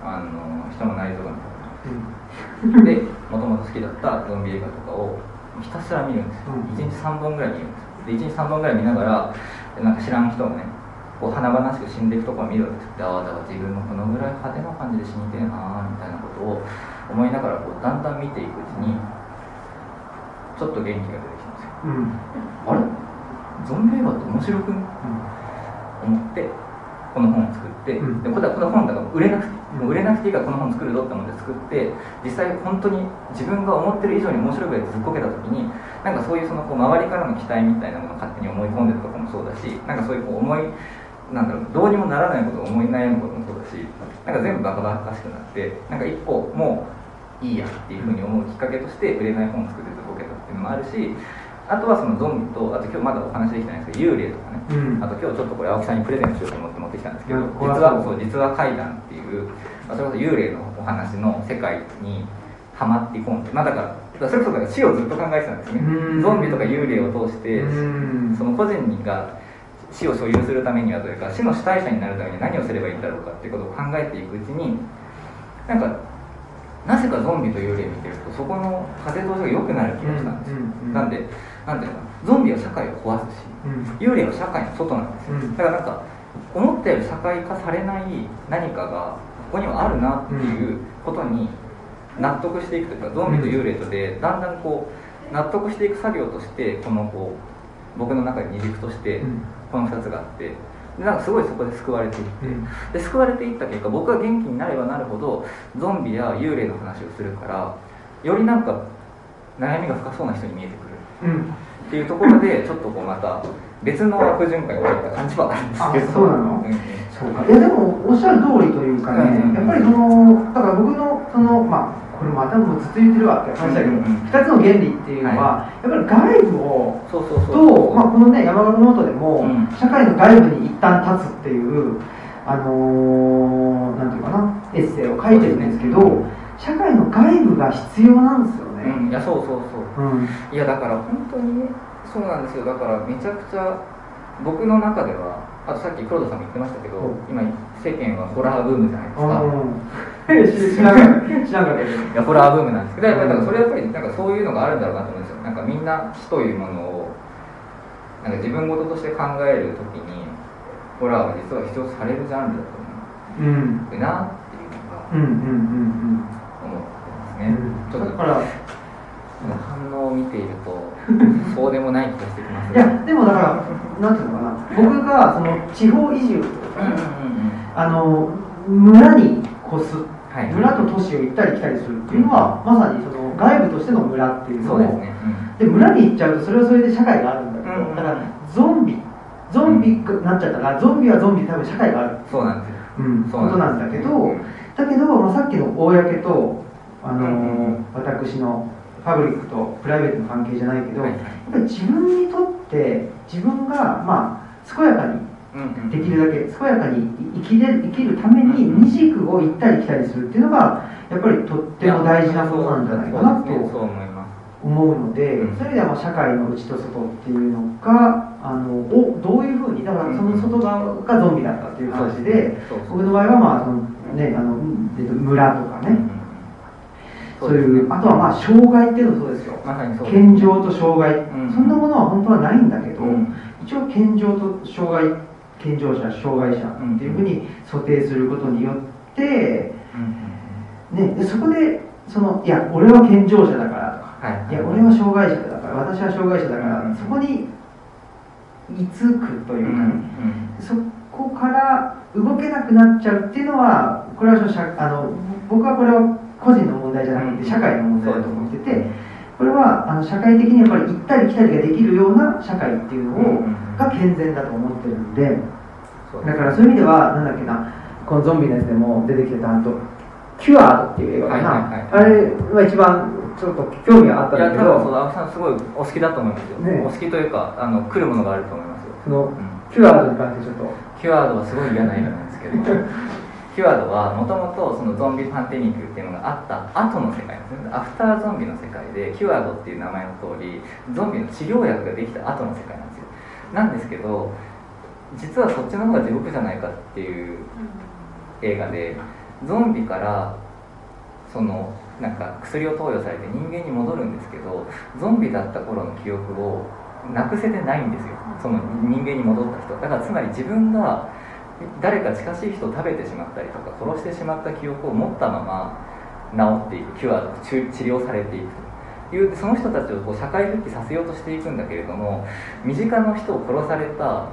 B: あの人の内臓が見たくなる、でもともと好きだったゾンビ映画とかをひたすら見るんですよ、1日3本ぐらい見るんですで1日3本ぐらい見ながらなんか知らん人がねこう華々しく死んでいくとこを見るんですでああだから自分もこのぐらい派手な感じで死にてえなみたいなことを思いながらこうだんだん見ていくうちにちょっと元気が出てきたんですよ、うん、あれ？ゾンビ映画って面白く、うん、思ってこの本を作って、うん、でこれはこの本だから売れなくてもう売れなくていいからこの本作るぞって思って作って実際本当に自分が思ってる以上に面白いぐらいずっこけた時になんかそういうそのこう周りからの期待みたいなものを勝手に思い込んでるとかもそうだしなんかそういうこう思いなんだろうどうにもならないことを思い悩むこともそうだしなんか全部バカバカしくなってなんか一歩もういいやっていうふうに思うきっかけとして売れない本を作ってずっこけたっていうのもあるしあとはそのゾンビとあと今日まだお話できてないんですけど幽霊とかね、うん、あと今日ちょっとこれ青木さんにプレゼントしようと思って持ってきたんですけど、うん、実はそう実は怪談っていう、まあ、それこそ幽霊のお話の世界にはまっていこうまあだからそれこそ死をずっと考えてたんですね、うん、ゾンビとか幽霊を通して、その個人が死を所有するためにはというか死の主体者になるために何をすればいいんだろうかっていうことを考えていくうちになんかなぜかゾンビと幽霊見てるとそこの風通しが良くなる気がしたんですよ、なんでなんていうのゾンビは社会を壊すし、うん、幽霊は社会の外なんですよ、うん、だからなんか思ったより社会化されない何かがここにはあるなっていうことに納得していくというかゾンビと幽霊とでだんだんこう納得していく作業としてこのこう僕の中で二軸としてこの2つがあってでなんかすごいそこで救われていって、で救われていった結果僕が元気になればなるほどゾンビや幽霊の話をするからよりなんか悩みが深そうな人に見えてくるっていうところでちょっとこうまた別の悪循環に入った感じはあるんですけど。
A: そうなの、うん、そうか。いやでもおっしゃる通りというかね、うん、やっぱりそのだから僕のそのまあこれまたもうずっと言ってるわって話だけど、うん、2つの原理っていうのは、はい、やっぱり外部をと、まあ、このね山岳ノートでも、社会の外部に一旦立つっていうあのー、なんていうかなエッセイを書いてるんですけど、社会の外部が必要なんですよね、
B: うん、いやそうそうそう、うん、いやだから本当にそうなんですよ。だからめちゃくちゃ僕の中ではあとさっき黒田さんも言ってましたけど、うん、今世間はホラーブームじゃないですか、いやホラーブームなんですけど、だからそれやっぱりなんかそういうのがあるんだろうなと思うんですよ。なんかみんな死というものをなんか自分事として考えるときにホラーは実は必要されるジャンルだと思う、うん、なっていうのが、うんうんうんうん。ね、ちょっとだから反応を見ていると そうでもない気がしてきます、
A: ね、いやでもだからなんていうのかな。僕がその地方移住とか、あの村に越す、はい、村と都市を行ったり来たりするっていうのは、まさにその外部としての村っていうのをで、ね。うん、で村に行っちゃうとそれはそれで社会があるんだけど、うん、だからゾンビゾンビになっちゃったら、ゾンビはゾンビ多分社会がある
B: そうなんですよ、
A: うん、ことなんだけど、だけど、まあ、さっきの公とあの私のパブリックとプライベートの関係じゃないけど、やっぱり自分にとって自分がまあ健やかにできるだけ健やかに生きれ生きるために二軸を行ったり来たりするっていうのがやっぱりとっても大事なことなんじゃないかなと思うので、そういう意味では社会の内と外っていうのがあのおどういうふうにだからその外側がゾンビだったっていう話で、僕の場合はまあそのねあの村とかね、そそういうあとはまあ障害っていうのもそうですよ、
B: まさにそう
A: 健常と障害、
B: うん。
A: そんなものは本当はないんだけど、
B: うん。
A: 一応健常と障害健常者障害者っていうふうに想定することによって、ね、でそこでそのいや俺は健常者だからとか
B: はい。
A: いや俺は障害者だから私は障害者だから、
B: うん。
A: そこに居つくというかね、そこから動けなくなっちゃうっていうのはこれは社あの僕はこれは個人の問題じゃなくて社会の問題だと思っててこれはあの社会的にやっぱり行ったり来たりができるような社会っていうのをが健全だと思ってるんでだからそういう意味ではなんだっけなこのゾンビのやつでも出てきてたあと「キュアード」っていう映画かな、
B: はいはい
A: あれは一番ちょっと興味があったん
B: いや
A: だけど
B: 多分そう青木さんすごいお好きだと思いますよ、
A: ね。
B: お好きというかあの来るものがあると思いますよ、
A: その
B: うん。
A: キュアードに関してちょっと。
B: キュアードはすごい嫌な映画なんですけど キュアードはもともとそのゾンビパンデミックっていうのがあった後の世界なんですね。アフターゾンビの世界でキュアードっていう名前の通りゾンビの治療薬ができた後の世界なんですよ。なんですけど実はそっちの方が地獄じゃないかっていう映画でゾンビからそのなんか薬を投与されて人間に戻るんですけどゾンビだった頃の記憶をなくせてないんですよ。その人間に戻った人。だからつまり自分が誰か近しい人を食べてしまったりとか殺してしまった記憶を持ったまま治っていくキュア治療されていくというその人たちをこう社会復帰させようとしていくんだけれども身近な人を殺された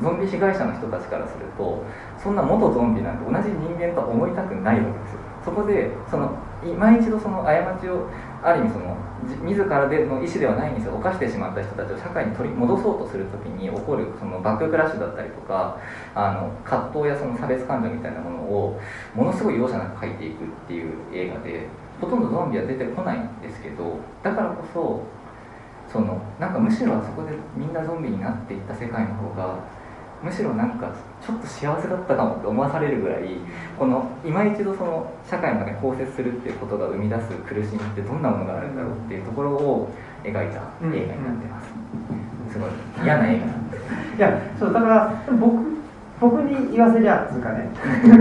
B: ゾンビ被害者の人たちからするとそんな元ゾンビなんて同じ人間とは思いたくないわけですよ。そこでその今一度その過ちをある意味その自らでの意思ではないにせよ犯してしまった人たちを社会に取り戻そうとするときに起こるそのバッククラッシュだったりとかあの葛藤やその差別感情みたい。なものをものすごい。容赦なく書い。てい。くってい。う映画でほとんどゾンビは出てこない。んですけどだからこそそのなんかむしろあそこでみんなゾンビになっていった世界の方がむしろなんかちょっと幸せだったかもって思わされるぐらいこの今一度その社会の中に包摂するっていうことが生み出す苦しみってどんなものがあるんだろうっていうところを描いた映画になってます、すごい嫌な映画なんで。す
A: いやそうだから僕僕に言わせりゃつうかね。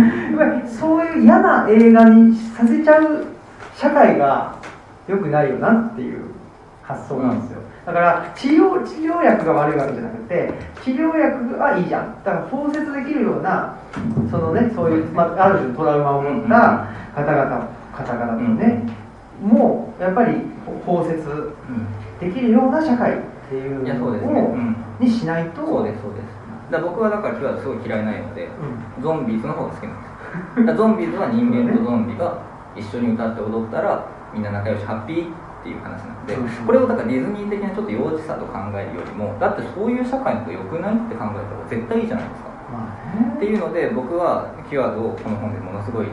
A: そういう嫌な映画にさせちゃう社会が良くないよなっていう発想なんですよ、だから治療治療薬が悪いわけじゃなくて治療薬はいいじゃん。だから包摂できるようなそのねそういう、まあ、ある種のトラウマを持った方々方々とね、もうやっぱり包摂できるような社会っていうのを
B: そうですね、うん、
A: にしないと
B: そうですそうです。だ僕はだから今日はすごい嫌いなので
A: うん。
B: ゾンビーズの方が好きなんですゾンビーズは人間とゾンビが一緒に歌って踊ったらみんな仲良しハッピーっていう話なので
A: うん。
B: これをだからディズニー的なちょっと幼稚さと考えるよりもだってそういう社会の方が良くないって考えたら絶対いいじゃないですか。
A: まあね。
B: っていうので僕はキュアードをこの本でものすごい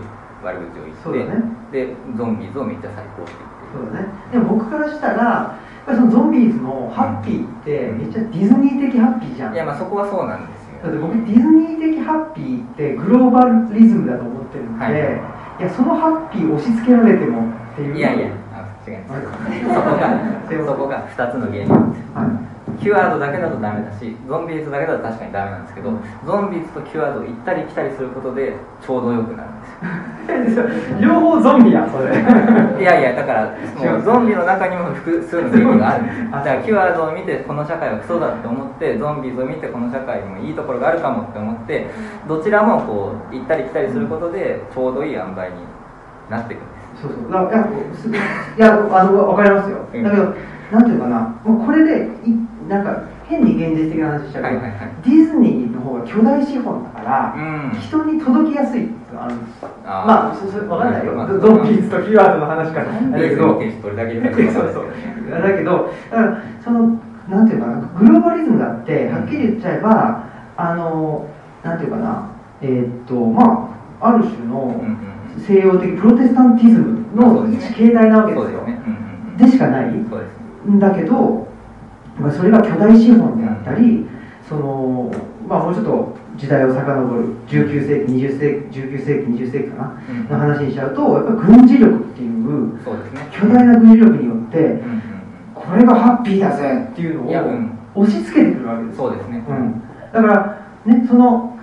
B: 悪口を言って
A: ね。
B: でゾンビーズをめっちゃ最高って
A: そうだね。でも僕からしたらそのゾンビーズのハッピーってめっちゃディズニー的ハッピーじゃん。
B: 言っていやまあそこはそうなんですよ。
A: だって僕ディズニー的ハッピーってグローバリズムだと思ってるんで、
B: はい。
A: い、やそのハッピーを押し付けられてもっていう。
B: いやいや。あ違い。ますそこがそこが2つの原因。なんですよ
A: はい。
B: キュアードだけだとダメだしゾンビーズだけだと確かにダメなんですけどゾンビーズとキュアードを行ったり来たりすることでちょうどよくなるんですよ。
A: 両方ゾンビやんそれ。
B: いやいやだからもうゾンビの中にも複数の原因がある。だからキュアードを見てこの社会はクソだって思ってゾンビーズを見てこの社会にもいいところがあるかもって思ってどちらもこう行ったり来たりすることでちょうどいい塩梅になっていくんです
A: そうそう。だからいやすいやあの分かりますよ、
B: うん。
A: だけどなんていうかな。もうこれでいなんか変に現実的な話しちゃうと、
B: はいはいはい。
A: ディズニーの方が巨大資本だから、
B: うん。
A: 人に届きやすいってあるんまあそそれ分かんないよ、
B: まあ
A: ゾンビーズとキーワードの話から。だけど。
B: ディズニー選手どれだけ
A: そうそうだけどだからそのなんていうかな。グローバリズムだってはっきり言っちゃえばあのなんていうかな。えーっとまあある種の
B: うんうん
A: 西洋的プロテスタンティズムの一形態なわけですよ。
B: ですね、うんうんうん、
A: でしかない。んだけど、まあ、それが巨大資本であったり、そのまあ、もうちょっと時代を遡る19世紀20世紀19世紀20世紀かな
B: うん。
A: の話にしちゃうとやっぱり軍事力っていう
B: ね。
A: 巨大な軍事力によって
B: うんうん
A: これがハッピーだぜっていうのを押し付けてくるわけですよ。
B: そうですね。
A: うん、だからねその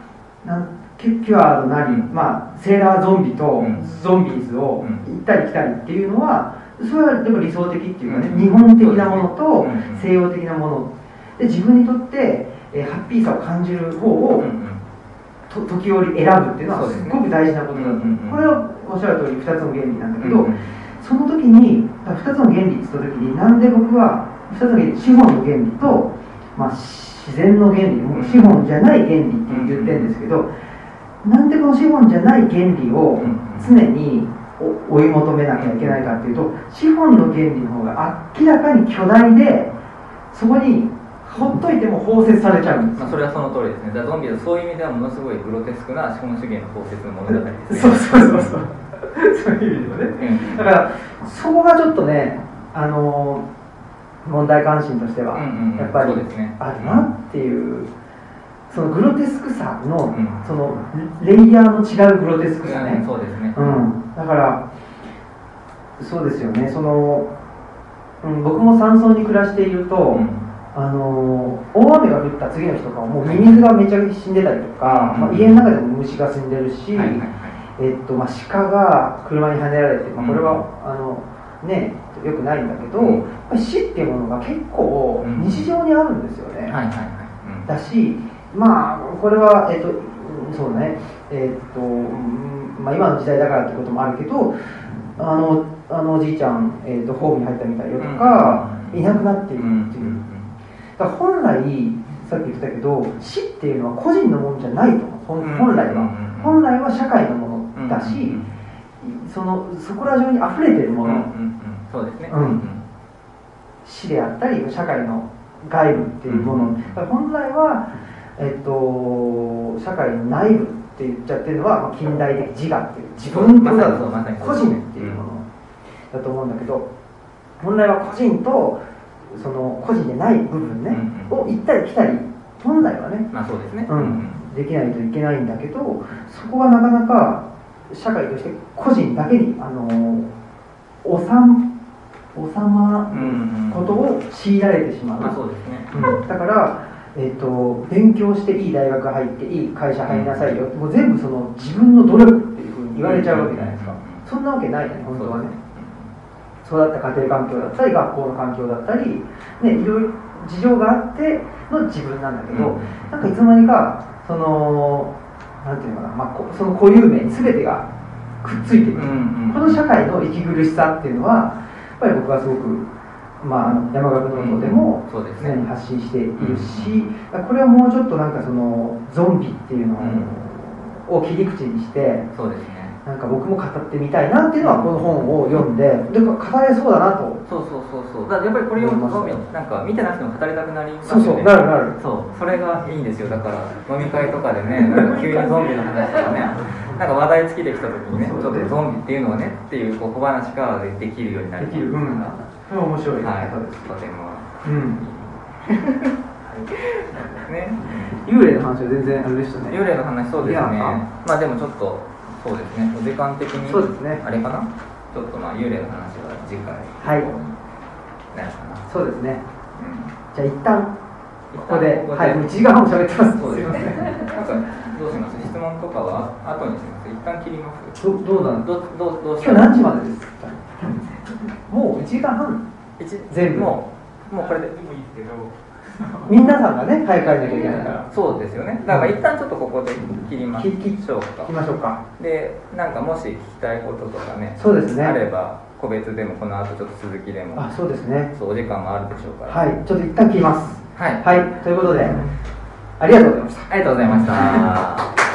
A: なんキュキなり、まあ、セーラーゾンビとゾンビーズを行ったり来たりっていうのはそれはでも理想的っていうかね、日本的なものと西洋的なもの。で自分にとって、えー、ハッピーさを感じる方を、と時折選ぶっていうのはすごく大事なことだと、これはおっしゃる通り2つの原理なんだけど、その時に2つの原理って言った時になんで僕は2つの原理資本の原理と、まあ、自然の原理も資本じゃない原理って言ってるんですけど、なんでこの資本じゃない原理を常に追い求めなきゃいけないかっていうと資本の原理の方が明らかに巨大でそこにほっといても包摂されちゃう。んです、
B: まあ、それはその通りですね。だゾンビはそういう意味ではものすごいグロテスクな資本主義の包摂の物語ですね
A: そうそうそうそう。そういう意味ではね、だからそこがちょっとねあの問題関心としてはやっぱりあるなっていう。そのグロテスクさの、うん、そのレイヤーの違うグロテスクさね、
B: うん、そうですね、
A: うん、だからそうですよね。その、うん、僕も山村に暮らしていると、うん、あの大雨が降った次の日とかもうミミズがめちゃ死んでたりとか、まあ、家の中でも虫が死んでるし、はいはいはい、えっとまあ、鹿が車にはねられて、まあ、これは、あのねよくないんだけど、死っていうものが結構日常にあるんですよね、はいはいはい、だしまあこれはえっ、とそうね。えっ、と、まあ、今の時代だからってこともあるけどあのあのおじいちゃん、えーと、ホームに入ったみたいよとか、いなくなっているっていう、だから本来さっき言ってたけど死っていうのは個人のものじゃないと本来は、本来は社会のものだし、そのそこら中に溢れてるもの、
B: そうですね、うん、
A: 死であったり社会の外部っていうもの、本来はえっと、社会の内部って言っちゃってるのは、まあ、近代的自我っていう自分と個人っていうものだと思うんだけど本来は個人とその個人でない部分ね、を行ったり来たり本来はね,、
B: まあそうですね。
A: うん、できないといけないんだけどそこがなかなか社会として個人だけにあの収収まることを強いられてしまう、
B: まあそうですね。
A: うん、だからえーと、勉強していい大学入っていい会社入りなさいよ、もう全部その自分の努力っていうふうに言われちゃうわけじゃないですか、そんなわけないよね本当はね。育った家庭環境だったり学校の環境だったり、ね、いろいろ事情があっての自分なんだけど、うん、なんかいつの間にかそのなんていうのかな、まあ、その固有名に全てがくっついていく、うんうん、この社会の息苦しさっていうのはやっぱり僕はすごくまあ、山岳ノートでも常に発信しているし、これはもうちょっとなんかそのゾンビっていうのを切り口にして、
B: そうですね。
A: なんか僕も語ってみたいなっていうのはこの本を読んで、で語れそうだなと。
B: そうそうそうそう。だやっぱりこれ読むとなんか見てなくても語りたくなります
A: よね。そうそうなるなる。
B: そう。それがいいんですよ。だから飲み会とかでねなんか急にゾンビの話とかね なんか話題尽きてきた時にねちょっとゾンビっていうのはねっていうこう小話からできるようになる。
A: できる、うん面白い
B: はい、とても。
A: うん。ね、幽霊の話は全然あれでしたね。
B: 幽霊の話そうですね。まあでもちょっとそうですね。お時間的に
A: そうですね。
B: あれかな？ちょっとまあ幽霊の話は次回
A: はい。
B: なるかな。
A: そうですね、うん、じゃあ一旦ここではい1時間半も喋ってます。
B: そうですね。なんかどうします？質問とかは後にします？一旦切ります。
A: どどうなん
B: どどどう
A: 今日何時までですか？もう1時間半。全部。
B: もうもうこれで。もいいですけど
A: 皆さんがね早く帰らなきゃいけないから。
B: そうですよね。だから一旦ちょっとここで切りましょうか。切
A: りましょうか。
B: でなんかもし聞きたいこととかね
A: そうですね。
B: あれば個別でもこの後ちょっと続きでも。
A: あそうですね。
B: そうお時間もあるでしょうから。
A: はい。ちょっと一旦切ります。
B: はい、
A: はい、ということでありがとうございました。
B: ありがとうございました